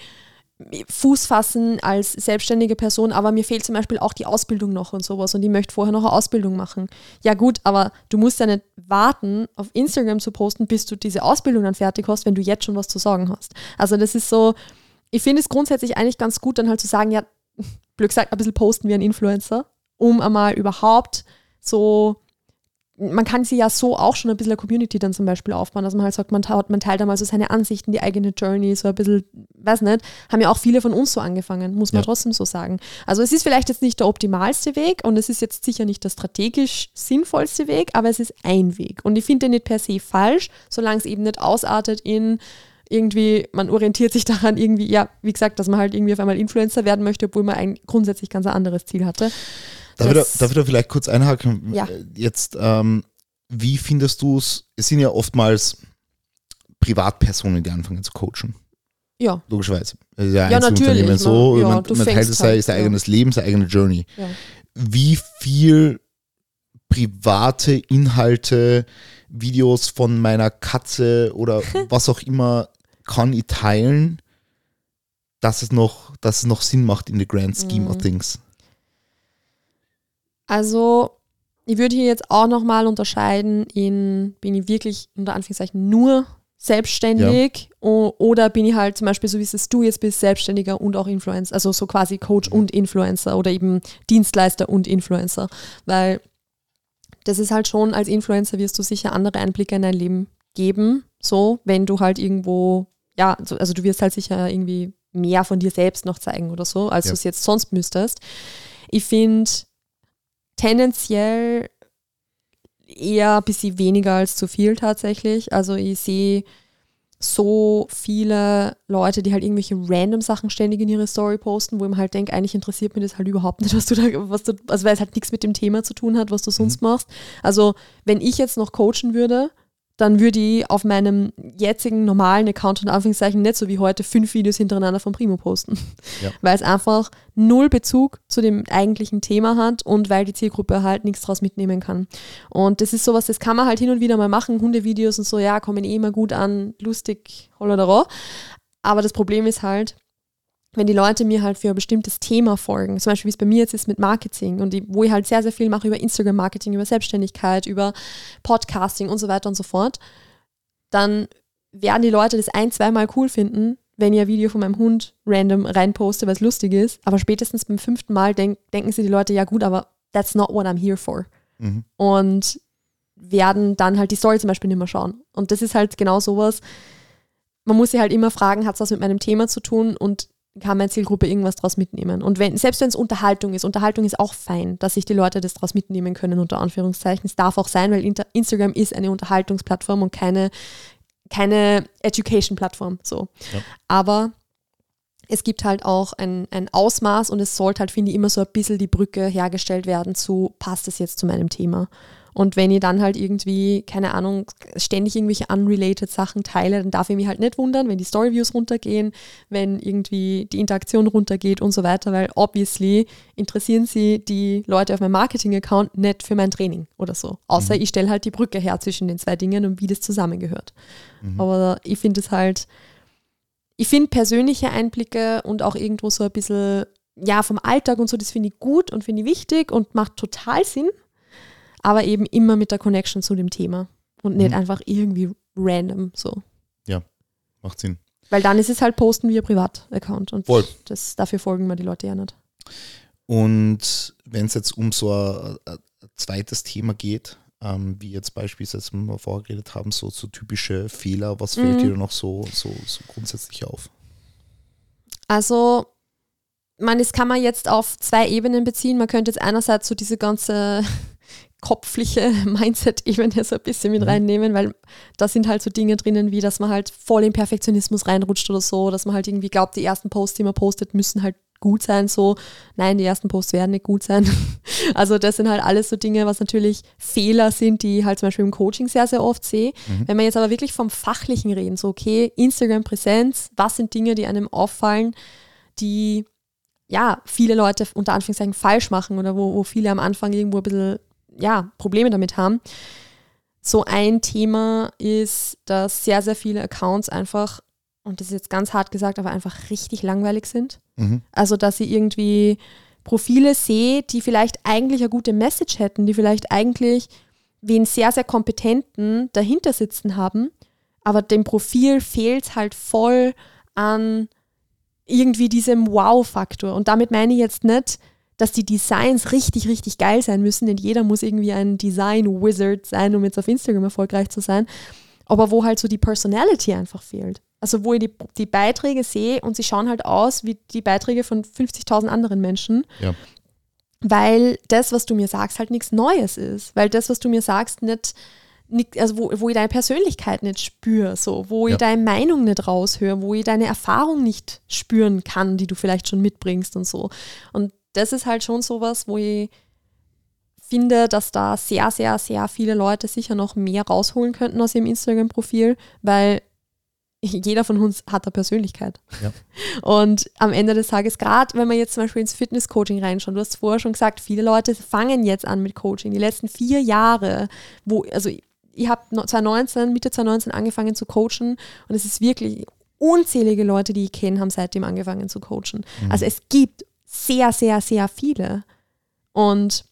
Fuß fassen als selbstständige Person, aber mir fehlt zum Beispiel auch die Ausbildung noch und sowas und ich möchte vorher noch eine Ausbildung machen. Ja gut, aber du musst ja nicht warten, auf Instagram zu posten, bis du diese Ausbildung dann fertig hast, wenn du jetzt schon was zu sagen hast. Also das ist so, ich finde es grundsätzlich eigentlich ganz gut, dann halt zu sagen, ja, [LAUGHS] blöd gesagt, ein bisschen posten wie ein Influencer, um einmal überhaupt so man kann sie ja so auch schon ein bisschen eine Community dann zum Beispiel aufbauen, dass man halt sagt, man, taut, man teilt einmal so seine Ansichten, die eigene Journey, so ein bisschen, weiß nicht, haben ja auch viele von uns so angefangen, muss man ja. trotzdem so sagen. Also es ist vielleicht jetzt nicht der optimalste Weg und es ist jetzt sicher nicht der strategisch sinnvollste Weg, aber es ist ein Weg. Und ich finde den nicht per se falsch, solange es eben nicht ausartet in irgendwie, man orientiert sich [LAUGHS] daran irgendwie, ja, wie gesagt, dass man halt irgendwie auf einmal Influencer werden möchte, obwohl man ein grundsätzlich ganz anderes Ziel hatte. Darf, ich da, darf ich da vielleicht kurz einhaken? Ja. Jetzt, ähm, wie findest du es? Es sind ja oftmals Privatpersonen, die anfangen zu coachen. Ja. Logischerweise. Ja, ja natürlich. So, ja, man, man teilt sein, halt, sein eigenes Leben, seine eigene Journey. Ja. Wie viel private Inhalte, Videos von meiner Katze oder [LAUGHS] was auch immer kann ich teilen, dass es noch, dass es noch Sinn macht in the grand scheme mhm. of things? Also, ich würde hier jetzt auch nochmal unterscheiden in, bin ich wirklich unter Anführungszeichen nur selbstständig ja. oder bin ich halt zum Beispiel, so wie es du jetzt bist, Selbstständiger und auch Influencer, also so quasi Coach und Influencer oder eben Dienstleister und Influencer, weil das ist halt schon, als Influencer wirst du sicher andere Einblicke in dein Leben geben, so, wenn du halt irgendwo, ja, also du wirst halt sicher irgendwie mehr von dir selbst noch zeigen oder so, als ja. du es jetzt sonst müsstest. Ich finde, tendenziell eher ein bisschen weniger als zu viel tatsächlich. Also ich sehe so viele Leute, die halt irgendwelche random Sachen ständig in ihre Story posten, wo ich mir halt denke, eigentlich interessiert mich das halt überhaupt nicht, [LAUGHS] was du da, was du, also weil es halt nichts mit dem Thema zu tun hat, was du sonst mhm. machst. Also wenn ich jetzt noch coachen würde, dann würde ich auf meinem jetzigen normalen Account und Anführungszeichen nicht so wie heute fünf Videos hintereinander von Primo posten. Ja. [LAUGHS] Weil es einfach null Bezug zu dem eigentlichen Thema hat und weil die Zielgruppe halt nichts draus mitnehmen kann. Und das ist sowas, das kann man halt hin und wieder mal machen, Hundevideos und so, ja, kommen eh immer gut an, lustig, holla Aber das Problem ist halt, wenn die Leute mir halt für ein bestimmtes Thema folgen, zum Beispiel wie es bei mir jetzt ist mit Marketing und die, wo ich halt sehr, sehr viel mache über Instagram-Marketing, über Selbstständigkeit, über Podcasting und so weiter und so fort, dann werden die Leute das ein, zweimal cool finden, wenn ich ein Video von meinem Hund random reinposte, weil es lustig ist. Aber spätestens beim fünften Mal denk, denken sie die Leute, ja gut, aber that's not what I'm here for. Mhm. Und werden dann halt die Story zum Beispiel nicht mehr schauen. Und das ist halt genau sowas. Man muss sich halt immer fragen, hat es was mit meinem Thema zu tun? Und kann meine Zielgruppe irgendwas daraus mitnehmen. Und wenn, selbst wenn es Unterhaltung ist, Unterhaltung ist auch fein, dass sich die Leute das daraus mitnehmen können, unter Anführungszeichen. Es darf auch sein, weil Instagram ist eine Unterhaltungsplattform und keine, keine Education-Plattform. So. Ja. Aber es gibt halt auch ein, ein Ausmaß und es sollte halt, finde ich, immer so ein bisschen die Brücke hergestellt werden zu, passt es jetzt zu meinem Thema? Und wenn ich dann halt irgendwie, keine Ahnung, ständig irgendwelche unrelated Sachen teile, dann darf ich mich halt nicht wundern, wenn die Storyviews runtergehen, wenn irgendwie die Interaktion runtergeht und so weiter, weil obviously interessieren sie die Leute auf meinem Marketing-Account nicht für mein Training oder so. Außer mhm. ich stelle halt die Brücke her zwischen den zwei Dingen und wie das zusammengehört. Mhm. Aber ich finde es halt, ich finde persönliche Einblicke und auch irgendwo so ein bisschen, ja, vom Alltag und so, das finde ich gut und finde ich wichtig und macht total Sinn aber eben immer mit der Connection zu dem Thema und nicht mhm. einfach irgendwie random so. Ja, macht Sinn. Weil dann ist es halt Posten wie ein Privataccount und Voll. Das, dafür folgen mir die Leute ja nicht. Und wenn es jetzt um so ein, ein zweites Thema geht, ähm, wie jetzt beispielsweise, wir vorher geredet haben, so, so typische Fehler, was fällt mhm. dir noch so, so, so grundsätzlich auf? Also, man, das kann man jetzt auf zwei Ebenen beziehen. Man könnte jetzt einerseits so diese ganze kopfliche [LAUGHS] Mindset-Ebene so ein bisschen mit mhm. reinnehmen, weil da sind halt so Dinge drinnen, wie dass man halt voll in Perfektionismus reinrutscht oder so, dass man halt irgendwie glaubt, die ersten Posts, die man postet, müssen halt gut sein, so, nein, die ersten Posts werden nicht gut sein. [LAUGHS] Also das sind halt alles so Dinge, was natürlich Fehler sind, die ich halt zum Beispiel im Coaching sehr, sehr oft sehe. Mhm. Wenn wir jetzt aber wirklich vom Fachlichen reden, so okay, Instagram-Präsenz, was sind Dinge, die einem auffallen, die ja, viele Leute unter Anführungszeichen falsch machen oder wo, wo viele am Anfang irgendwo ein bisschen ja, Probleme damit haben. So ein Thema ist, dass sehr, sehr viele Accounts einfach und das ist jetzt ganz hart gesagt, aber einfach richtig langweilig sind. Mhm. Also, dass ich irgendwie Profile sehe, die vielleicht eigentlich eine gute Message hätten, die vielleicht eigentlich wen sehr, sehr kompetenten dahinter sitzen haben, aber dem Profil fehlt halt voll an irgendwie diesem Wow-Faktor. Und damit meine ich jetzt nicht, dass die Designs richtig, richtig geil sein müssen, denn jeder muss irgendwie ein Design-Wizard sein, um jetzt auf Instagram erfolgreich zu sein, aber wo halt so die Personality einfach fehlt. Also wo ich die, die Beiträge sehe und sie schauen halt aus wie die Beiträge von 50.000 anderen Menschen. Ja. Weil das, was du mir sagst, halt nichts Neues ist. Weil das, was du mir sagst, nicht, nicht also wo, wo ich deine Persönlichkeit nicht spüre, so, wo Ja. ich deine Meinung nicht raushöre, wo ich deine Erfahrung nicht spüren kann, die du vielleicht schon mitbringst und so. Und das ist halt schon sowas, wo ich finde, dass da sehr, sehr, sehr viele Leute sicher noch mehr rausholen könnten aus ihrem Instagram-Profil, weil jeder von uns hat eine Persönlichkeit. Ja. [LAUGHS] Und am Ende des Tages, gerade wenn man jetzt zum Beispiel ins Fitness-Coaching reinschaut, du hast vorher schon gesagt, viele Leute fangen jetzt an mit Coaching. Die letzten vier Jahre, wo, also ich habe 2019, Mitte 2019 angefangen zu coachen und es ist wirklich unzählige Leute, die ich kenne, haben seitdem angefangen zu coachen. Also es gibt sehr, sehr, sehr viele. Und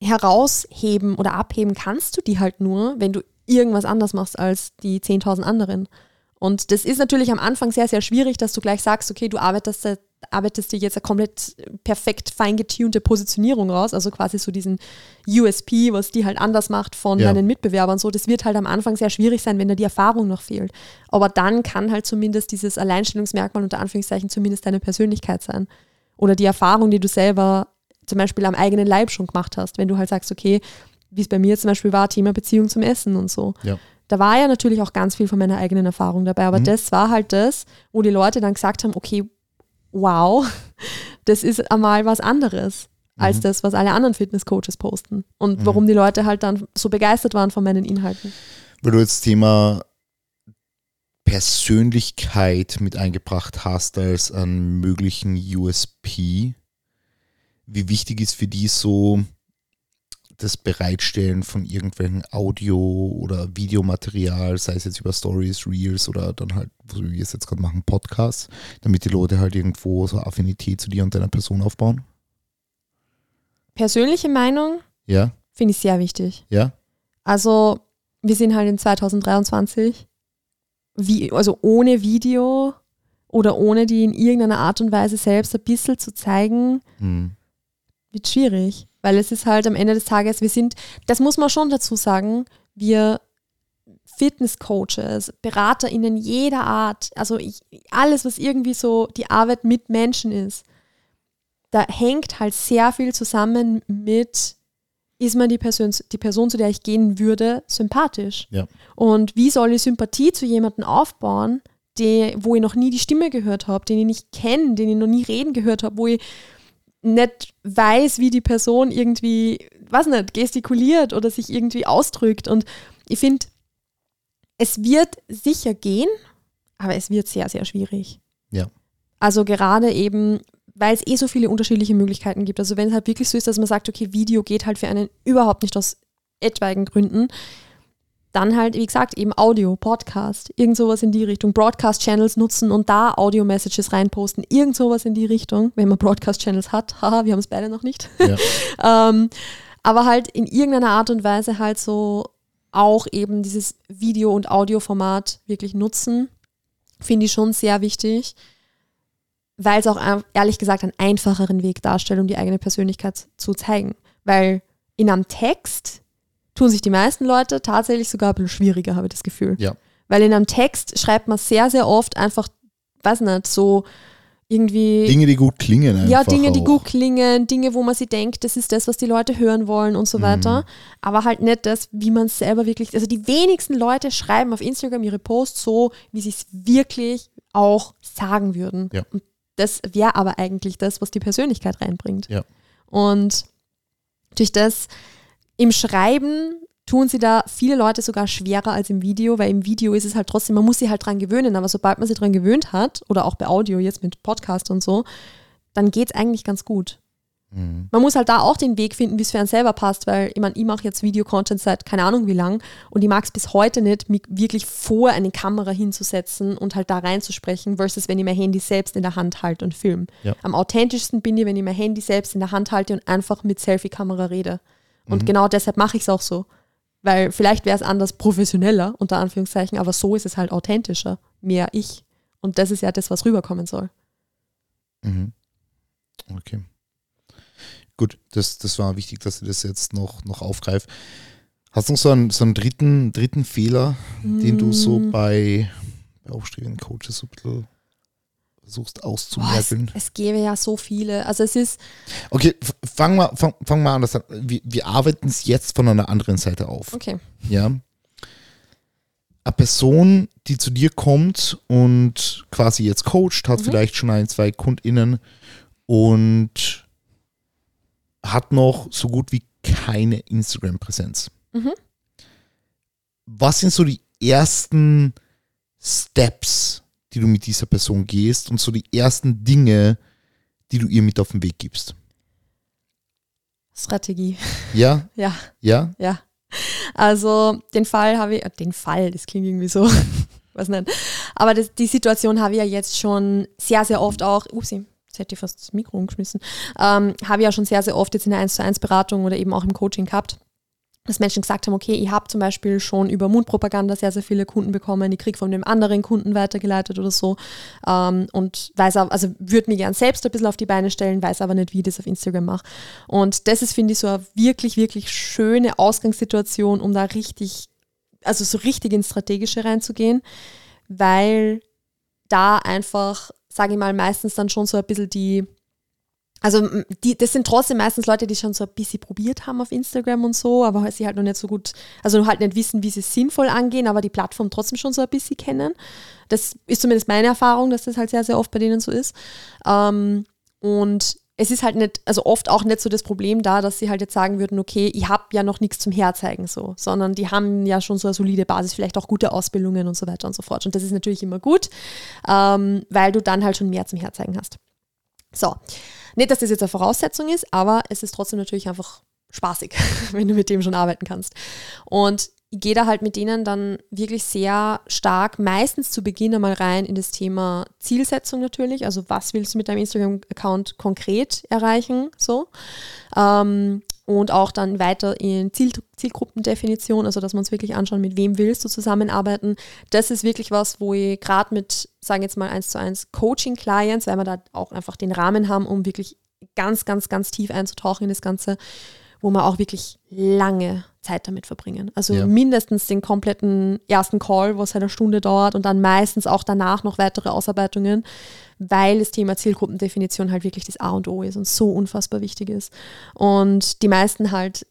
herausheben oder abheben kannst du die halt nur, wenn du irgendwas anders machst als die 10.000 anderen. Und das ist natürlich am Anfang sehr, sehr schwierig, dass du gleich sagst, okay, du arbeitest, arbeitest dir jetzt eine komplett perfekt feingetunte Positionierung raus, also quasi so diesen USP, was die halt anders macht von Ja. deinen Mitbewerbern. So, das wird halt am Anfang sehr schwierig sein, wenn da die Erfahrung noch fehlt. Aber dann kann halt zumindest dieses Alleinstellungsmerkmal unter Anführungszeichen zumindest deine Persönlichkeit sein. Oder die Erfahrung, die du selber zum Beispiel am eigenen Leib schon gemacht hast. Wenn du halt sagst, okay, wie es bei mir zum Beispiel war, Thema Beziehung zum Essen und so. Ja. Da war ja natürlich auch ganz viel von meiner eigenen Erfahrung dabei, aber Mhm. das war halt das, wo die Leute dann gesagt haben, okay, wow, das ist einmal was anderes als Mhm. das, was alle anderen Fitnesscoaches posten. Und Mhm. warum die Leute halt dann so begeistert waren von meinen Inhalten. Weil du jetzt Thema Persönlichkeit mit eingebracht hast als einen möglichen USP. Wie wichtig ist für die so das Bereitstellen von irgendwelchen Audio- oder Videomaterial, sei es jetzt über Stories, Reels oder dann halt, so wie wir es jetzt gerade machen, Podcasts, damit die Leute halt irgendwo so Affinität zu dir und deiner Person aufbauen? Persönliche Meinung Ja? finde ich sehr wichtig. Ja? Also, wir sind halt in 2023, wie, also ohne Video oder ohne die in irgendeiner Art und Weise selbst ein bisschen zu zeigen, Hm. wird schwierig. Weil es ist halt am Ende des Tages, wir sind, das muss man schon dazu sagen, wir Fitnesscoaches, BeraterInnen jeder Art, also ich, alles, was irgendwie so die Arbeit mit Menschen ist, da hängt halt sehr viel zusammen mit, ist man die Person, die Person, zu der ich gehen würde, sympathisch? Ja. Und wie soll ich Sympathie zu jemandem aufbauen, die, wo ich noch nie die Stimme gehört habe, den ich nicht kenne, den ich noch nie reden gehört habe, wo ich nicht weiß, wie die Person irgendwie, was nicht, gestikuliert oder sich irgendwie ausdrückt. Und ich finde, es wird sicher gehen, aber es wird sehr, sehr schwierig. Ja. Also gerade eben, weil es eh so viele unterschiedliche Möglichkeiten gibt. Also wenn es halt wirklich so ist, dass man sagt, okay, Video geht halt für einen überhaupt nicht aus etwaigen Gründen, dann halt, wie gesagt, eben Audio, Podcast, irgend sowas in die Richtung, Broadcast-Channels nutzen und da Audio-Messages reinposten, irgend sowas in die Richtung, wenn man Broadcast-Channels hat. [LAUGHS] Haha, wir haben es beide noch nicht. Ja. [LAUGHS] ähm, aber halt in irgendeiner Art und Weise halt so auch eben dieses Video- und Audioformat wirklich nutzen, finde ich schon sehr wichtig, weil es auch ehrlich gesagt einen einfacheren Weg darstellt, um die eigene Persönlichkeit zu zeigen. Weil in einem Text tun sich die meisten Leute tatsächlich sogar ein bisschen schwieriger, habe ich das Gefühl. Ja. Weil in einem Text schreibt man sehr, sehr oft einfach, weiß nicht, so irgendwie. Dinge, die gut klingen einfach. Ja, Dinge, die auch. gut klingen, Dinge, wo man sich denkt, das ist das, was die Leute hören wollen und so weiter. Aber halt nicht das, wie man es selber wirklich. Also die wenigsten Leute schreiben auf Instagram ihre Posts so, wie sie es wirklich auch sagen würden. Ja. Und das wäre aber eigentlich das, was die Persönlichkeit reinbringt. Ja. Und durch das im Schreiben tun sie da viele Leute sogar schwerer als im Video, weil im Video ist es halt trotzdem, man muss sich halt dran gewöhnen, aber sobald man sich dran gewöhnt hat, oder auch bei Audio jetzt mit Podcast und so, dann geht es eigentlich ganz gut. Mhm. Man muss halt da auch den Weg finden, wie es für einen selber passt, weil ich meine, ich mache jetzt Videocontent seit keine Ahnung wie lang und ich mag es bis heute nicht, mich wirklich vor eine Kamera hinzusetzen und halt da reinzusprechen, versus wenn ich mein Handy selbst in der Hand halte und film. Ja. Am authentischsten bin ich, wenn ich mein Handy selbst in der Hand halte und einfach mit Selfie-Kamera rede. Und Mhm. genau deshalb mache ich es auch so. Weil vielleicht wäre es anders professioneller, unter Anführungszeichen, aber so ist es halt authentischer. Mehr ich. Und das ist ja das, was rüberkommen soll. Mhm. Okay. Gut, das, das war wichtig, dass ich das jetzt noch, noch aufgreife. Hast du noch so einen, so einen dritten, dritten Fehler, den du so Mm. bei, bei aufstrebenden Coaches so ein bisschen versuchst Boah, es, auszumerkeln? es gäbe ja so viele. Also es ist, Okay, fangen wir fang, fang mal anders an. Wir, wir arbeiten es jetzt von einer anderen Seite auf. okay. Ja. Eine Person, die zu dir kommt und quasi jetzt coacht, hat Mhm. vielleicht schon ein, zwei KundInnen und hat noch so gut wie keine Instagram-Präsenz. Mhm. Was sind so die ersten Steps, die du mit dieser Person gehst und so die ersten Dinge, die du ihr mit auf den Weg gibst? Strategie. Ja, [LAUGHS] Ja, ja, ja. Also den Fall habe ich, äh, den Fall, das klingt irgendwie so, [LAUGHS] was nicht. Aber das, die Situation habe ich ja jetzt schon sehr, sehr oft auch, upsi, jetzt hätte ich fast das Mikro umgeschmissen, ähm, habe ich ja schon sehr, sehr oft jetzt in der 1 zu 1 Beratung oder eben auch im Coaching gehabt, dass Menschen gesagt haben, okay, ich habe zum Beispiel schon über Mundpropaganda sehr, sehr viele Kunden bekommen, ich kriege von dem anderen Kunden weitergeleitet oder so ähm, und weiß auch, also würde mir gern selbst ein bisschen auf die Beine stellen, weiß aber nicht, wie ich das auf Instagram mache. Und das ist, finde ich, so eine wirklich, wirklich schöne Ausgangssituation, um da richtig, also so richtig ins Strategische reinzugehen, weil da einfach, sage ich mal, meistens dann schon so ein bisschen die, also die, das sind trotzdem meistens Leute, die schon so ein bisschen probiert haben auf Instagram und so, aber sie halt noch nicht so gut, also halt nicht wissen, wie sie es sinnvoll angehen, aber die Plattform trotzdem schon so ein bisschen kennen. Das ist zumindest meine Erfahrung, dass das halt sehr, sehr oft bei denen so ist. Ähm, und es ist halt nicht, also oft auch nicht so das Problem da, dass sie halt jetzt sagen würden, okay, ich habe ja noch nichts zum Herzeigen so, sondern die haben ja schon so eine solide Basis, vielleicht auch gute Ausbildungen und so weiter und so fort. Und das ist natürlich immer gut, ähm, weil du dann halt schon mehr zum Herzeigen hast. So, nicht, dass das jetzt eine Voraussetzung ist, aber es ist trotzdem natürlich einfach spaßig, [LAUGHS] wenn du mit dem schon arbeiten kannst. Und ich gehe da halt mit denen dann wirklich sehr stark, meistens zu Beginn einmal rein in das Thema Zielsetzung natürlich. Also was willst du mit deinem Instagram-Account konkret erreichen? So. Ähm, und auch dann weiter in Ziel, Zielgruppendefinition, also dass wir uns wirklich anschauen, mit wem willst du zusammenarbeiten. Das ist wirklich was, wo ich gerade mit, sagen jetzt mal eins zu eins Coaching-Clients, weil wir da auch einfach den Rahmen haben, um wirklich ganz, ganz, ganz tief einzutauchen in das Ganze, wo wir auch wirklich lange Zeit damit verbringen. Also Ja. mindestens den kompletten ersten Call, was eine Stunde dauert und dann meistens auch danach noch weitere Ausarbeitungen, weil das Thema Zielgruppendefinition halt wirklich das A und O ist und so unfassbar wichtig ist. Und die meisten halt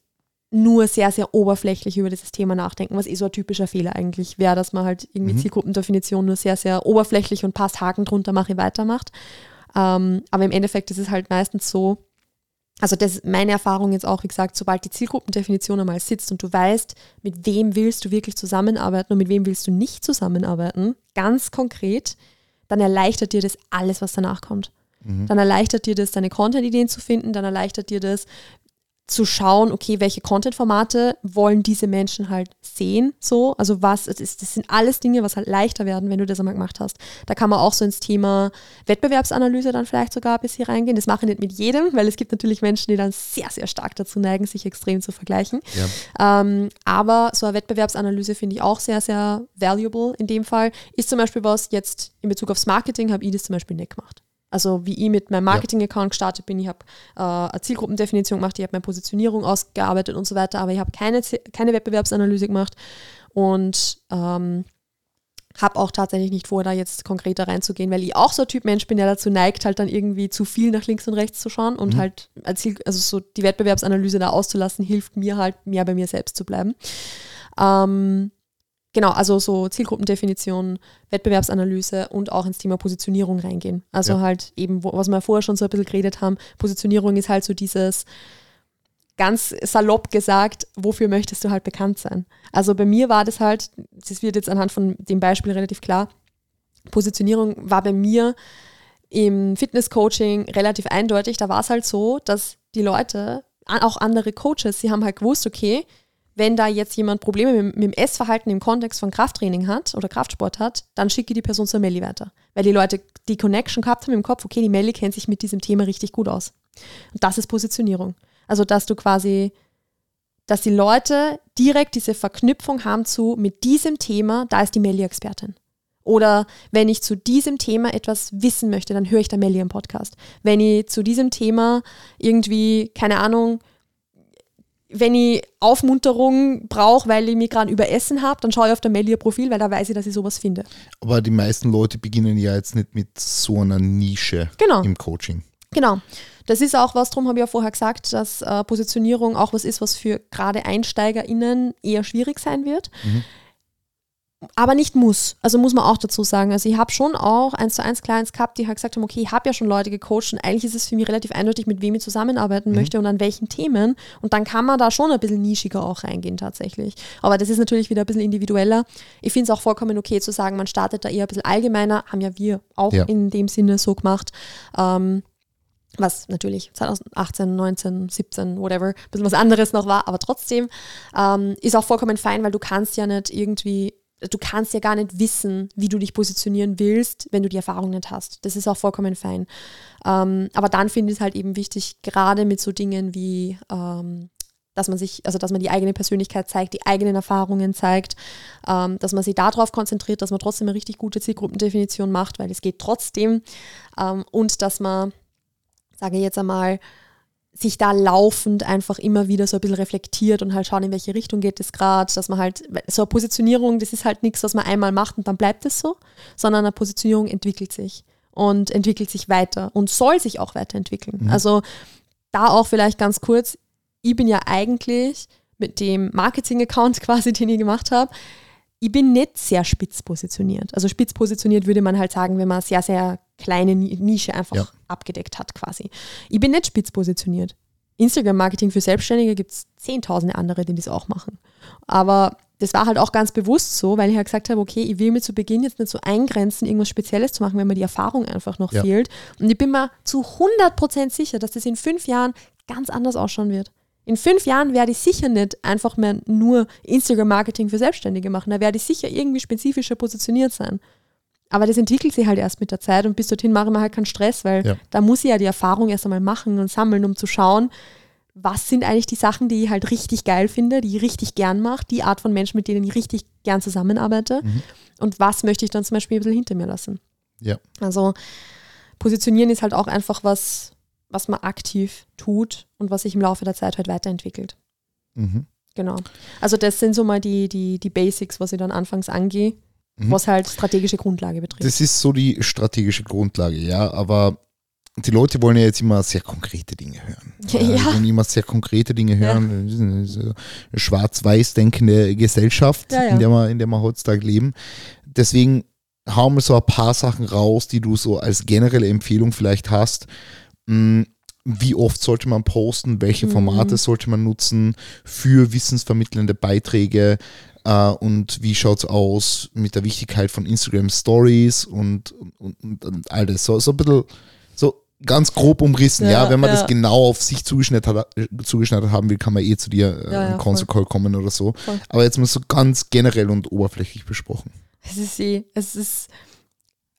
nur sehr, sehr oberflächlich über dieses Thema nachdenken, was eh so ein typischer Fehler eigentlich wäre, dass man halt irgendwie Mhm. Zielgruppendefinition nur sehr, sehr oberflächlich und passt Haken drunter, mache weitermacht. Ähm, aber im Endeffekt ist es halt meistens so, also das ist meine Erfahrung jetzt auch, wie gesagt, sobald die Zielgruppendefinition einmal sitzt und du weißt, mit wem willst du wirklich zusammenarbeiten und mit wem willst du nicht zusammenarbeiten, ganz konkret, dann erleichtert dir das alles, was danach kommt. Mhm. Dann erleichtert dir das, deine Content-Ideen zu finden, dann erleichtert dir das, zu schauen, okay, welche Content-Formate wollen diese Menschen halt sehen, so, also was, das, ist, das sind alles Dinge, was halt leichter werden, wenn du das einmal gemacht hast. Da kann man auch so ins Thema Wettbewerbsanalyse dann vielleicht sogar ein bisschen reingehen. Das mache ich nicht mit jedem, weil es gibt natürlich Menschen, die dann sehr, sehr stark dazu neigen, sich extrem zu vergleichen. Ja. Ähm, aber so eine Wettbewerbsanalyse finde ich auch sehr, sehr valuable in dem Fall. Ist zum Beispiel was jetzt in Bezug aufs Marketing, habe ich das zum Beispiel nicht gemacht. Also wie ich mit meinem Marketing-Account gestartet bin, ich habe äh, eine Zielgruppendefinition gemacht, ich habe meine Positionierung ausgearbeitet und so weiter, aber ich habe keine, keine Wettbewerbsanalyse gemacht und ähm, habe auch tatsächlich nicht vor, da jetzt konkreter reinzugehen, weil ich auch so ein Typ Mensch bin, der dazu neigt, halt dann irgendwie zu viel nach links und rechts zu schauen und Mhm. halt Ziel, also so die Wettbewerbsanalyse da auszulassen, hilft mir halt mehr bei mir selbst zu bleiben. Ähm, genau, also so Zielgruppendefinition, Wettbewerbsanalyse und auch ins Thema Positionierung reingehen. Also Ja. halt eben, wo, was wir vorher schon so ein bisschen geredet haben, Positionierung ist halt so dieses, ganz salopp gesagt, wofür möchtest du halt bekannt sein? Also bei mir war das halt, das wird jetzt anhand von dem Beispiel relativ klar, Positionierung war bei mir im Fitnesscoaching relativ eindeutig. Da war es halt so, dass die Leute, auch andere Coaches, sie haben halt gewusst, okay, wenn da jetzt jemand Probleme mit, mit dem Essverhalten im Kontext von Krafttraining hat oder Kraftsport hat, dann schicke die Person zur Melli weiter. Weil die Leute die Connection gehabt haben im Kopf, okay, die Melli kennt sich mit diesem Thema richtig gut aus. Und das ist Positionierung. Also, dass du quasi, dass die Leute direkt diese Verknüpfung haben zu, mit diesem Thema, da ist die Melli-Expertin. Oder wenn ich zu diesem Thema etwas wissen möchte, dann höre ich da Melli im Podcast. Wenn ich zu diesem Thema irgendwie, keine Ahnung, wenn ich Aufmunterung brauche, weil ich mich gerade überessen habe, dann schaue ich auf der Melli Profil, weil da weiß ich, dass ich sowas finde. Aber die meisten Leute beginnen ja jetzt nicht mit so einer Nische Genau. im Coaching. Genau. Das ist auch was, darum habe ich ja vorher gesagt, dass äh, Positionierung auch was ist, was für gerade EinsteigerInnen eher schwierig sein wird. Aber nicht muss. Also muss man auch dazu sagen. Also ich habe schon auch eins zu eins Clients gehabt, die halt gesagt haben, okay, ich habe ja schon Leute gecoacht und eigentlich ist es für mich relativ eindeutig, mit wem ich zusammenarbeiten möchte und an welchen Themen. Und dann kann man da schon ein bisschen nischiger auch reingehen tatsächlich. Aber das ist natürlich wieder ein bisschen individueller. Ich finde es auch vollkommen okay zu sagen, man startet da eher ein bisschen allgemeiner. Haben ja wir auch Ja. in dem Sinne so gemacht. Ähm, was natürlich 2018, 19, 17, whatever, ein bisschen was anderes noch war, aber trotzdem ähm, ist auch vollkommen fein, weil du kannst ja nicht irgendwie, du kannst ja gar nicht wissen, wie du dich positionieren willst, wenn du die Erfahrung nicht hast. Das ist auch vollkommen fein. Ähm, aber dann finde ich es halt eben wichtig, gerade mit so Dingen wie ähm, dass man sich, also dass man die eigene Persönlichkeit zeigt, die eigenen Erfahrungen zeigt, ähm, dass man sich darauf konzentriert, dass man trotzdem eine richtig gute Zielgruppendefinition macht, weil es geht trotzdem ähm, und dass man sage ich jetzt einmal, sich da laufend einfach immer wieder so ein bisschen reflektiert und halt schauen, in welche Richtung geht es gerade, dass man halt, so eine Positionierung, das ist halt nichts, was man einmal macht und dann bleibt es so, sondern eine Positionierung entwickelt sich und entwickelt sich weiter und soll sich auch weiterentwickeln. Also da auch vielleicht ganz kurz, ich bin ja eigentlich mit dem Marketing-Account [LAUGHS] quasi, den ich gemacht habe, ich bin nicht sehr spitz positioniert. Also spitz positioniert würde man halt sagen, wenn man sehr, sehr kleine Ni- Nische einfach Ja. abgedeckt hat quasi. Ich bin nicht spitz positioniert. Instagram-Marketing für Selbstständige gibt es zehntausende andere, die das auch machen. Aber das war halt auch ganz bewusst so, weil ich halt gesagt habe, okay, ich will mir zu Beginn jetzt nicht so eingrenzen, irgendwas Spezielles zu machen, wenn mir die Erfahrung einfach noch Ja. fehlt. Und ich bin mir zu 100% sicher, dass das in fünf Jahren ganz anders ausschauen wird. In fünf Jahren werde ich sicher nicht einfach mehr nur Instagram-Marketing für Selbstständige machen. Da werde ich sicher irgendwie spezifischer positioniert sein. Aber das entwickelt sich halt erst mit der Zeit und bis dorthin mache ich mir halt keinen Stress, weil Ja. da muss ich ja die Erfahrung erst einmal machen und sammeln, um zu schauen, was sind eigentlich die Sachen, die ich halt richtig geil finde, die ich richtig gern mache, die Art von Menschen, mit denen ich richtig gern zusammenarbeite und was möchte ich dann zum Beispiel ein bisschen hinter mir lassen. Ja. Also positionieren ist halt auch einfach was, was man aktiv tut und was sich im Laufe der Zeit halt weiterentwickelt. Mhm. Genau. Also das sind so mal die, die, die Basics, was ich dann anfangs angehe, Mhm. was halt strategische Grundlage betrifft. Das ist so die strategische Grundlage, ja, aber die Leute wollen ja jetzt immer sehr konkrete Dinge hören. [LAUGHS] Ja. Die wollen immer sehr konkrete Dinge hören. Das ist eine so schwarz-weiß denkende Gesellschaft, Ja, ja. In, der wir, in der wir heutzutage leben. Deswegen hauen wir so ein paar Sachen raus, die du so als generelle Empfehlung vielleicht hast. Hm, Wie oft sollte man posten? Welche Mhm. Formate sollte man nutzen für wissensvermittelnde Beiträge? Äh, und wie schaut es aus mit der Wichtigkeit von Instagram Stories und, und, und, und all das? So, so ein bisschen, so ganz grob umrissen, ja. Ja, Wenn man ja. das genau auf sich zugeschnitten, hat, äh, zugeschnitten haben will, kann man eh zu dir äh, Ja, Console Call kommen oder so. Voll. Aber jetzt mal so ganz generell und oberflächlich besprochen. Es ist eh, es ist,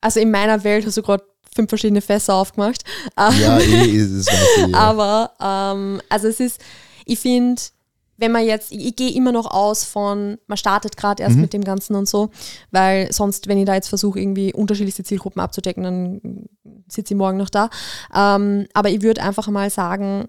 also in meiner Welt hast du gerade fünf verschiedene Fässer aufgemacht. Ja, [LAUGHS] eh, das weiß ich, ja. Aber ähm, also es ist, ich finde, wenn man jetzt, ich, ich gehe immer noch aus von, man startet gerade erst Mhm. mit dem Ganzen und so, weil sonst, wenn ich da jetzt versuche, irgendwie unterschiedlichste Zielgruppen abzudecken, dann sitze ich morgen noch da. Ähm, aber ich würde einfach mal sagen,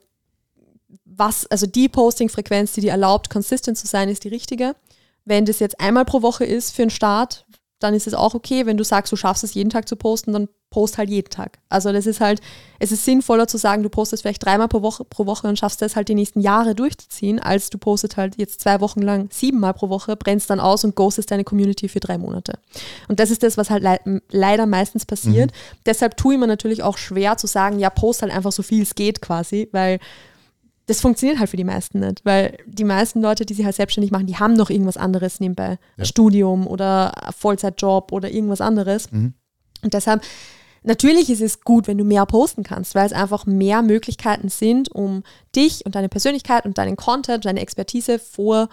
was, also die Posting-Frequenz, die dir erlaubt, consistent zu sein, ist die richtige. Wenn das jetzt einmal pro Woche ist für einen Start, dann ist es auch okay. Wenn du sagst, du schaffst es jeden Tag zu posten, dann post halt jeden Tag. Also das ist halt, es ist sinnvoller zu sagen, du postest vielleicht dreimal pro Woche, pro Woche und schaffst das halt die nächsten Jahre durchzuziehen, als du postet halt jetzt zwei Wochen lang siebenmal pro Woche, brennst dann aus und ghostest deine Community für drei Monate. Und das ist das, was halt lei- leider meistens passiert. Deshalb tue ich mir natürlich auch schwer zu sagen, ja, post halt einfach so viel es geht quasi, weil das funktioniert halt für die meisten nicht, weil die meisten Leute, die sich halt selbstständig machen, die haben noch irgendwas anderes nebenbei. Ja. Studium oder Vollzeitjob oder irgendwas anderes. Mhm. Und deshalb Natürlich ist es gut, wenn du mehr posten kannst, weil es einfach mehr Möglichkeiten sind, um dich und deine Persönlichkeit und deinen Content, deine Expertise vor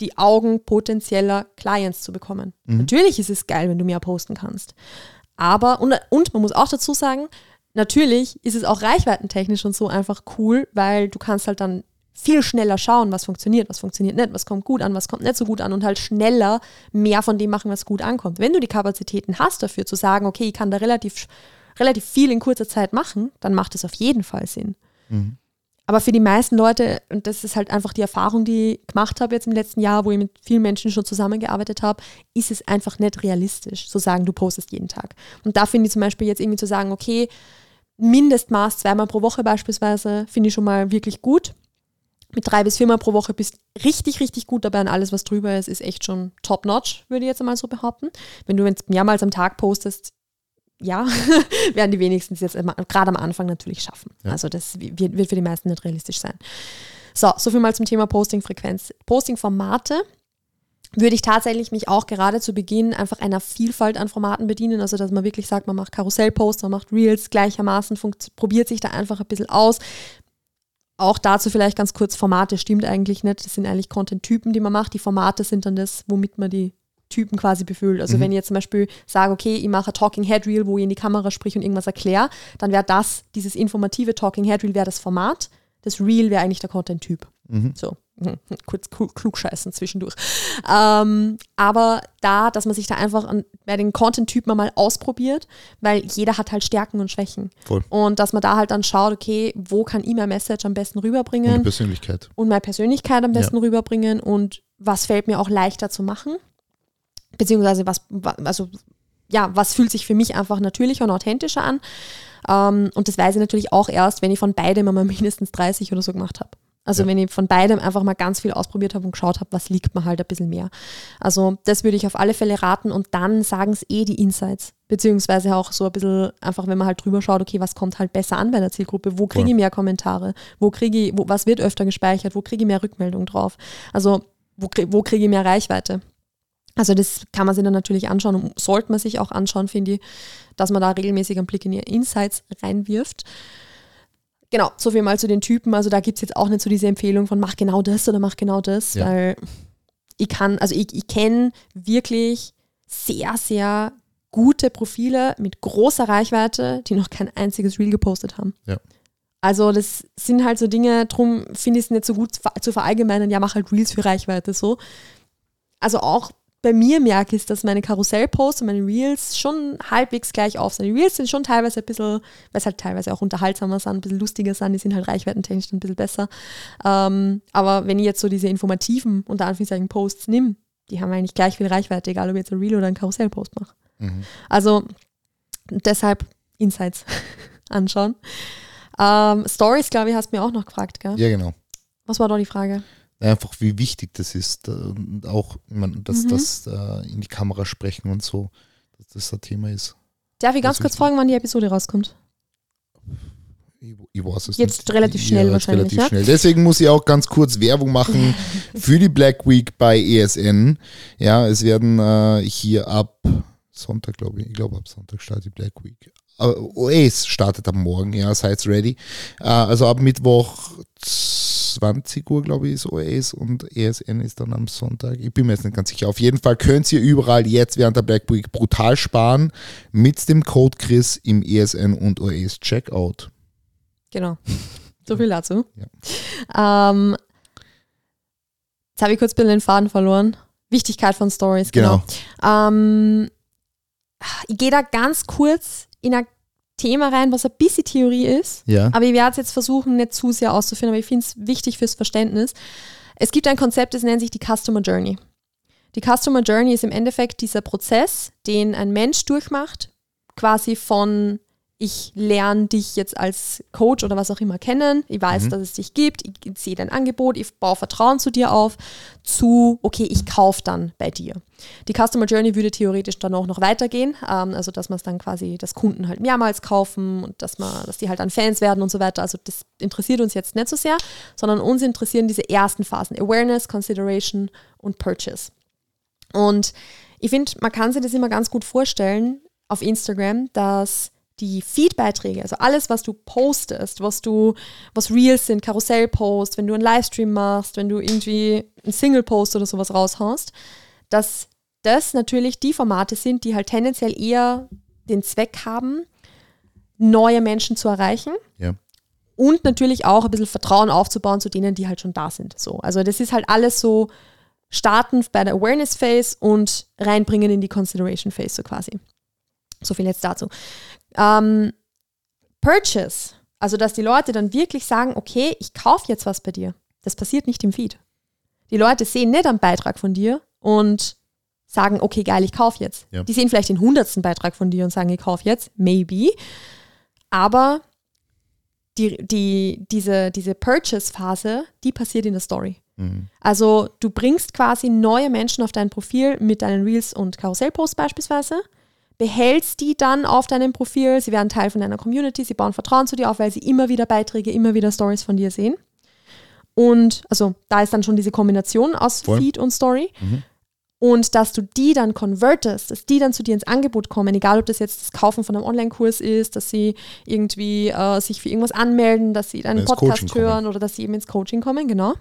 die Augen potenzieller Clients zu bekommen. Mhm. Natürlich ist es geil, wenn du mehr posten kannst. Aber, und, und man muss auch dazu sagen, natürlich ist es auch reichweitentechnisch und so einfach cool, weil du kannst halt dann viel schneller schauen, was funktioniert, was funktioniert nicht, was kommt gut an, was kommt nicht so gut an und halt schneller mehr von dem machen, was gut ankommt. Wenn du die Kapazitäten hast dafür zu sagen, okay, ich kann da relativ, relativ viel in kurzer Zeit machen, dann macht es auf jeden Fall Sinn. Mhm. Aber für die meisten Leute, und das ist halt einfach die Erfahrung, die ich gemacht habe jetzt im letzten Jahr, wo ich mit vielen Menschen schon zusammengearbeitet habe, ist es einfach nicht realistisch, zu sagen, du postest jeden Tag. Und da finde ich zum Beispiel jetzt irgendwie zu sagen, okay, Mindestmaß zweimal pro Woche beispielsweise, finde ich schon mal wirklich gut mit drei bis viermal pro Woche bist richtig, richtig gut dabei und alles, was drüber ist, ist echt schon top-notch, würde ich jetzt einmal so behaupten. Wenn du es mehrmals am Tag postest, ja, [LAUGHS] werden die wenigstens jetzt gerade am Anfang natürlich schaffen. Ja. Also das wird, wird für die meisten nicht realistisch sein. So, soviel mal zum Thema Posting-Frequenz. Posting-Formate würde ich tatsächlich mich auch gerade zu Beginn einfach einer Vielfalt an Formaten bedienen. Also, dass man wirklich sagt, man macht Karussellposts, man macht Reels gleichermaßen, probiert sich da einfach ein bisschen aus, auch dazu vielleicht ganz kurz, Formate stimmt eigentlich nicht. Das sind eigentlich Content-Typen, die man macht. Die Formate sind dann das, womit man die Typen quasi befüllt. Also mhm. wenn ich jetzt zum Beispiel sage, okay, ich mache ein Talking Head Reel, wo ich in die Kamera spreche und irgendwas erkläre, dann wäre das, dieses informative Talking Head Reel wäre das Format. Das Reel wäre eigentlich der Content-Typ. Mhm. So. [LAUGHS] kurz klugscheißen zwischendurch. Ähm, aber da, dass man sich da einfach an, bei den Content-Typen mal ausprobiert, weil jeder hat halt Stärken und Schwächen. Voll. Und dass man da halt dann schaut, okay, wo kann ich mein Message am besten rüberbringen? Und Persönlichkeit. Und meine Persönlichkeit am besten ja. rüberbringen und was fällt mir auch leichter zu machen? Beziehungsweise was, also ja, was fühlt sich für mich einfach natürlicher und authentischer an? Ähm, und das weiß ich natürlich auch erst, wenn ich von beidem einmal mindestens 30 oder so gemacht habe. Also ja. wenn ich von beidem einfach mal ganz viel ausprobiert habe und geschaut habe, was liegt mir halt ein bisschen mehr. Also das würde ich auf alle Fälle raten und dann sagen es eh die Insights. Beziehungsweise auch so ein bisschen einfach, wenn man halt drüber schaut, okay, was kommt halt besser an bei der Zielgruppe? Wo kriege ich mehr Kommentare? Wo kriege ich, wo, was wird öfter gespeichert? Wo kriege ich mehr Rückmeldung drauf? Also wo, wo kriege ich mehr Reichweite? Also das kann man sich dann natürlich anschauen und sollte man sich auch anschauen, finde ich, dass man da regelmäßig einen Blick in die Insights reinwirft. Genau, so viel mal zu den Typen. Also da gibt es jetzt auch nicht so diese Empfehlung von mach genau das oder mach genau das, ja. weil ich kann, also ich, ich kenne wirklich sehr, sehr gute Profile mit großer Reichweite, die noch kein einziges Reel gepostet haben. Ja. Also das sind halt so Dinge, drum finde ich es nicht so gut zu verallgemeinern, ja, mach halt Reels für Reichweite so. Also auch bei mir merke, ist, dass meine Karussellposts und meine Reels schon halbwegs gleich auf sind. Die Reels sind schon teilweise ein bisschen, weil es halt teilweise auch unterhaltsamer sind, ein bisschen lustiger sind, die sind halt reichweitentechnisch ein bisschen besser. Ähm, aber wenn ich jetzt so diese informativen, unter Anführungszeichen, Posts nehme, die haben eigentlich gleich viel Reichweite, egal ob ich jetzt ein Reel oder ein Karussellpost mache. Mhm. Also deshalb Insights [LAUGHS] anschauen. Ähm, Stories, glaube ich, hast du mir auch noch gefragt, gell? Ja, genau. Was war da die Frage? Einfach wie wichtig das ist und auch, ich dass mhm. das äh, in die Kamera sprechen und so, dass das ein Thema ist. Darf ich ganz kurz fragen, wann die Episode rauskommt? Ich, weiß es Jetzt nicht. relativ schnell ja, wahrscheinlich. Relativ ja? schnell. Deswegen muss ich auch ganz kurz Werbung machen [LAUGHS] für die Black Week bei ESN. Ja, es werden äh, hier ab Sonntag, glaube ich, ich glaube ab Sonntag startet die Black Week. Uh, OAS startet am Morgen, ja, seid ready. Uh, also ab Mittwoch 20 Uhr, glaube ich, ist OAS und ESN ist dann am Sonntag. Ich bin mir jetzt nicht ganz sicher. Auf jeden Fall könnt ihr überall jetzt während der Black Week brutal sparen mit dem Code Chris im ESN und OAS Checkout. Genau. So viel dazu. Ja. Ähm, jetzt habe ich kurz ein den Faden verloren. Wichtigkeit von Stories, genau. genau. Ähm, ich gehe da ganz kurz in ein Thema rein, was ein bisschen Theorie ist. Ja. Aber ich werde es jetzt versuchen, nicht zu sehr auszuführen, aber ich finde es wichtig fürs Verständnis. Es gibt ein Konzept, das nennt sich die Customer Journey. Die Customer Journey ist im Endeffekt dieser Prozess, den ein Mensch durchmacht, quasi von ich lerne dich jetzt als Coach oder was auch immer kennen, ich weiß, mhm. dass es dich gibt, ich sehe dein Angebot, ich baue Vertrauen zu dir auf, zu, okay, ich kaufe dann bei dir. Die Customer Journey würde theoretisch dann auch noch weitergehen, ähm, also dass man es dann quasi, dass Kunden halt mehrmals kaufen und dass man, dass die halt dann Fans werden und so weiter. Also das interessiert uns jetzt nicht so sehr, sondern uns interessieren diese ersten Phasen, Awareness, Consideration und Purchase. Und ich finde, man kann sich das immer ganz gut vorstellen auf Instagram, dass die Feedbeiträge, also alles, was du postest, was du, was Reels sind, Karussellpost, wenn du einen Livestream machst, wenn du irgendwie einen Single-Post oder sowas raushaust, dass das natürlich die Formate sind, die halt tendenziell eher den Zweck haben, neue Menschen zu erreichen. Ja. Und natürlich auch ein bisschen Vertrauen aufzubauen zu denen, die halt schon da sind. So. Also das ist halt alles so starten bei der Awareness Phase und reinbringen in die Consideration Phase so quasi. So viel jetzt dazu. Ähm, Purchase, also dass die Leute dann wirklich sagen, okay, ich kaufe jetzt was bei dir. Das passiert nicht im Feed. Die Leute sehen nicht einen Beitrag von dir und sagen, okay, geil, ich kaufe jetzt. Ja. Die sehen vielleicht den hundertsten Beitrag von dir und sagen, ich kaufe jetzt, maybe. Aber die, die, diese, diese Purchase-Phase, die passiert in der Story. Mhm. Also du bringst quasi neue Menschen auf dein Profil mit deinen Reels und Karussellposts beispielsweise, behältst die dann auf deinem Profil, sie werden Teil von deiner Community, sie bauen Vertrauen zu dir auf, weil sie immer wieder Beiträge, immer wieder Stories von dir sehen. Und also da ist dann schon diese Kombination aus Voll. Feed und Story. Mhm. Und dass du die dann convertest, dass die dann zu dir ins Angebot kommen, egal ob das jetzt das Kaufen von einem Online-Kurs ist, dass sie irgendwie äh, sich für irgendwas anmelden, dass sie deinen Podcast Coaching kommen. hören oder dass sie eben ins Coaching kommen, genau.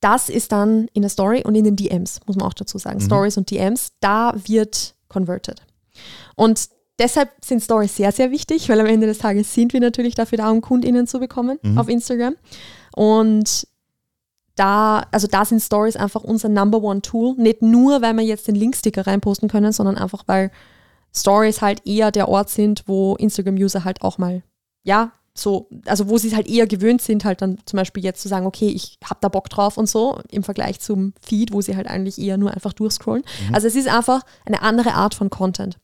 Das ist dann in der Story und in den DMs, muss man auch dazu sagen. Mhm. Stories und DMs, da wird converted. Und deshalb sind Stories sehr, sehr wichtig, weil am Ende des Tages sind wir natürlich dafür da, um KundInnen zu bekommen Mhm. auf Instagram. Und da, also da sind Stories einfach unser Number One Tool. Nicht nur, weil wir jetzt den Linksticker reinposten können, sondern einfach, weil Stories halt eher der Ort sind, wo Instagram-User halt auch mal, ja, so, also wo sie halt eher gewöhnt sind, halt dann zum Beispiel jetzt zu sagen, okay, ich habe da Bock drauf und so, im Vergleich zum Feed, wo sie halt eigentlich eher nur einfach durchscrollen. Also es ist einfach eine andere Art von Content.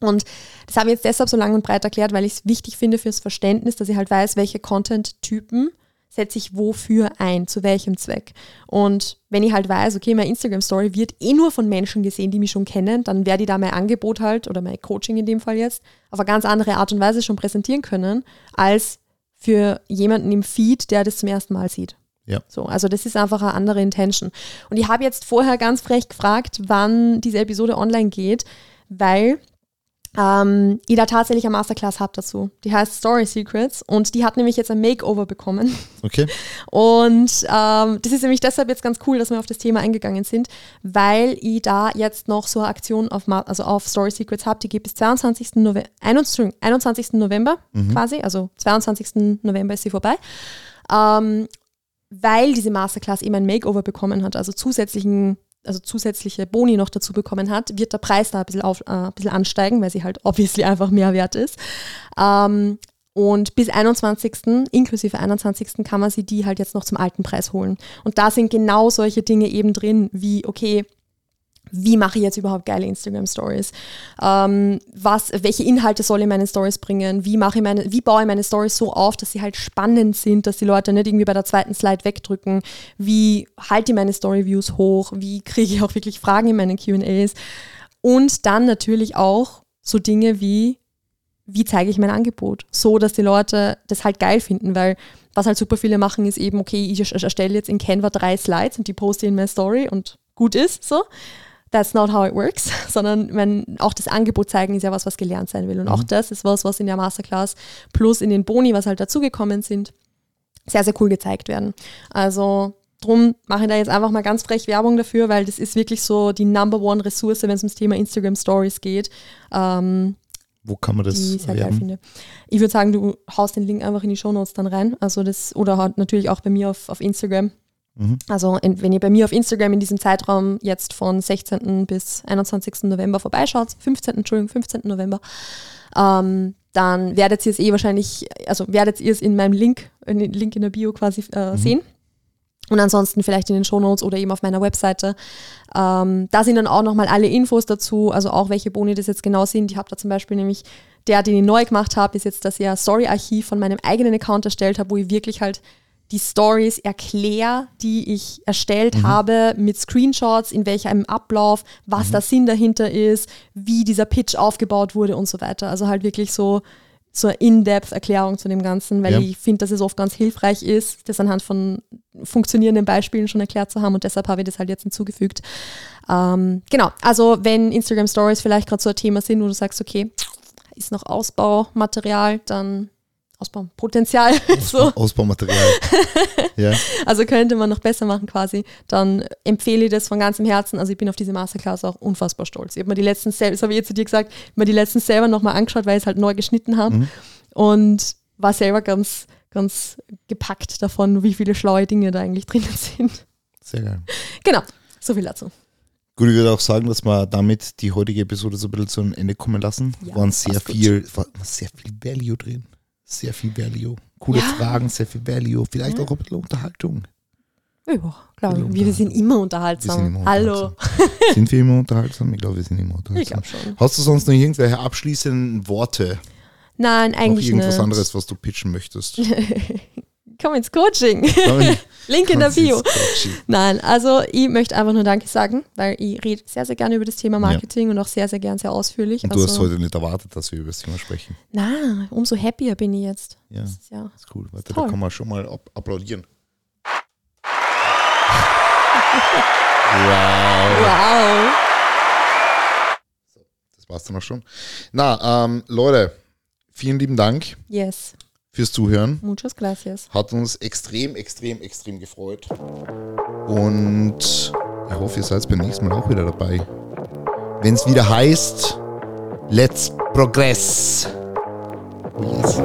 Und das habe ich jetzt deshalb so lang und breit erklärt, weil ich es wichtig finde fürs Verständnis, dass ich halt weiß, welche Content-Typen setze ich wofür ein, zu welchem Zweck. Und wenn ich halt weiß, okay, meine Instagram-Story wird eh nur von Menschen gesehen, die mich schon kennen, dann werde ich da mein Angebot halt oder mein Coaching in dem Fall jetzt auf eine ganz andere Art und Weise schon präsentieren können, als für jemanden im Feed, der das zum ersten Mal sieht. Ja. So, also das ist einfach eine andere Intention. Und ich habe jetzt vorher ganz frech gefragt, wann diese Episode online geht, weil ähm, ich da tatsächlich eine Masterclass habe dazu. Die heißt Story Secrets und die hat nämlich jetzt ein Makeover bekommen. Okay. [LAUGHS] Und ähm, das ist nämlich deshalb jetzt ganz cool, dass wir auf das Thema eingegangen sind, weil ich da jetzt noch so eine Aktion auf, also auf Story Secrets habe, die geht bis 22. Nove 21. 21. November quasi, also 22. November ist sie vorbei. Ähm, weil diese Masterclass eben ein Makeover bekommen hat, also zusätzlichen, also zusätzliche Boni noch dazu bekommen hat, wird der Preis da ein bisschen, auf, äh, ein bisschen ansteigen, weil sie halt obviously einfach mehr wert ist. Ähm, und bis 21. inklusive 21. kann man sie die halt jetzt noch zum alten Preis holen. Und da sind genau solche Dinge eben drin, wie, okay, wie mache ich jetzt überhaupt geile Instagram Stories? Ähm, was, welche Inhalte soll ich in meine Stories bringen? Wie mache ich meine, wie baue ich meine Stories so auf, dass sie halt spannend sind, dass die Leute nicht irgendwie bei der zweiten Slide wegdrücken? Wie halte ich meine Story Views hoch? Wie kriege ich auch wirklich Fragen in meinen Q&As? Und dann natürlich auch so Dinge wie wie zeige ich mein Angebot? So, dass die Leute das halt geil finden, weil was halt super viele machen, ist eben, okay, ich erst- erstelle jetzt in Canva drei Slides und die poste in meine Story und gut ist so. That's not how it works, [LAUGHS] sondern man, auch das Angebot zeigen ist ja was, was gelernt sein will. Und auch das ist was, was in der Masterclass plus in den Boni, was halt dazugekommen sind, sehr, sehr cool gezeigt werden. Also drum mache ich da jetzt einfach mal ganz frech Werbung dafür, weil das ist wirklich so die Number One Ressource, wenn es ums Thema Instagram Stories geht. Ähm, Wo kann man das die ich sehr geil erwerben? finde. Ich würde sagen, du haust den Link einfach in die Shownotes dann rein. Also das, oder halt natürlich auch bei mir auf, auf Instagram. Mhm. Also in, wenn ihr bei mir auf Instagram in diesem Zeitraum jetzt von 16. bis 21. November vorbeischaut, 15. Entschuldigung, 15. November, ähm, dann werdet ihr es eh wahrscheinlich, also werdet ihr es in meinem Link, in Link in der Bio quasi äh, sehen. Und ansonsten vielleicht in den Shownotes oder eben auf meiner Webseite. Ähm, da sind dann auch nochmal alle Infos dazu, also auch welche Boni das jetzt genau sind. Ich habe da zum Beispiel nämlich, der, den ich neu gemacht habe, ist jetzt, dass ich ein Story-Archiv von meinem eigenen Account erstellt habe, wo ich wirklich halt die Stories erkläre, die ich erstellt habe, mit Screenshots, in welchem Ablauf, was der Sinn dahinter ist, wie dieser Pitch aufgebaut wurde und so weiter. Also halt wirklich so, so eine In-Depth-Erklärung zu dem Ganzen, weil Ja. ich finde, dass es oft ganz hilfreich ist, das anhand von funktionierenden Beispielen schon erklärt zu haben und deshalb habe ich das halt jetzt hinzugefügt. Ähm, genau, also wenn Instagram Stories vielleicht gerade so ein Thema sind, wo du sagst, okay, ist noch Ausbaumaterial, dann Ausbaupotenzial. [LAUGHS] so. Ausbaumaterial. [LAUGHS] ja. Also könnte man noch besser machen quasi. Dann empfehle ich das von ganzem Herzen. Also ich bin auf diese Masterclass auch unfassbar stolz. Ich habe mir die letzten selber, das habe ich jetzt zu dir gesagt, mir die letzten selber nochmal angeschaut, weil ich es halt neu geschnitten habe. Mhm. Und war selber ganz, ganz gepackt davon, wie viele schlaue Dinge da eigentlich drinnen sind. Sehr geil. Genau, so viel dazu. Gut, ich würde auch sagen, dass wir damit die heutige Episode so ein bisschen zu einem Ende kommen lassen. Ja, waren sehr viel, war sehr viel Value drin. Sehr viel Value. Coole ja. Fragen, sehr viel Value. Vielleicht ja. auch ein bisschen Unterhaltung. Ja, glaube ich. Wir sind immer unterhaltsam. Sind immer Hallo. sind wir immer unterhaltsam? Ich glaube, wir sind immer unterhaltsam. Ich glaube schon. Hast du sonst noch irgendwelche abschließenden Worte? Nein, eigentlich noch irgendwas nicht. anderes, was du pitchen möchtest? [LAUGHS] Komm ins Coaching. Link in der Bio. Nein, also ich möchte einfach nur Danke sagen, weil ich rede sehr, sehr gerne über das Thema Marketing ja. und auch sehr, sehr gern sehr ausführlich. Und du also, hast heute nicht erwartet, dass wir über das Thema sprechen. Na, umso happier bin ich jetzt. Ja, das ist, ja das ist cool. Warte, da kann man schon mal applaudieren. [LAUGHS] wow. Wow. Das war's dann auch schon. Na, ähm, Leute, vielen lieben Dank. Yes fürs Zuhören. Muchas gracias. Hat uns extrem, extrem, extrem gefreut. Und ich hoffe, ihr seid beim nächsten Mal auch wieder dabei. Wenn es wieder heißt, let's progress. Yes.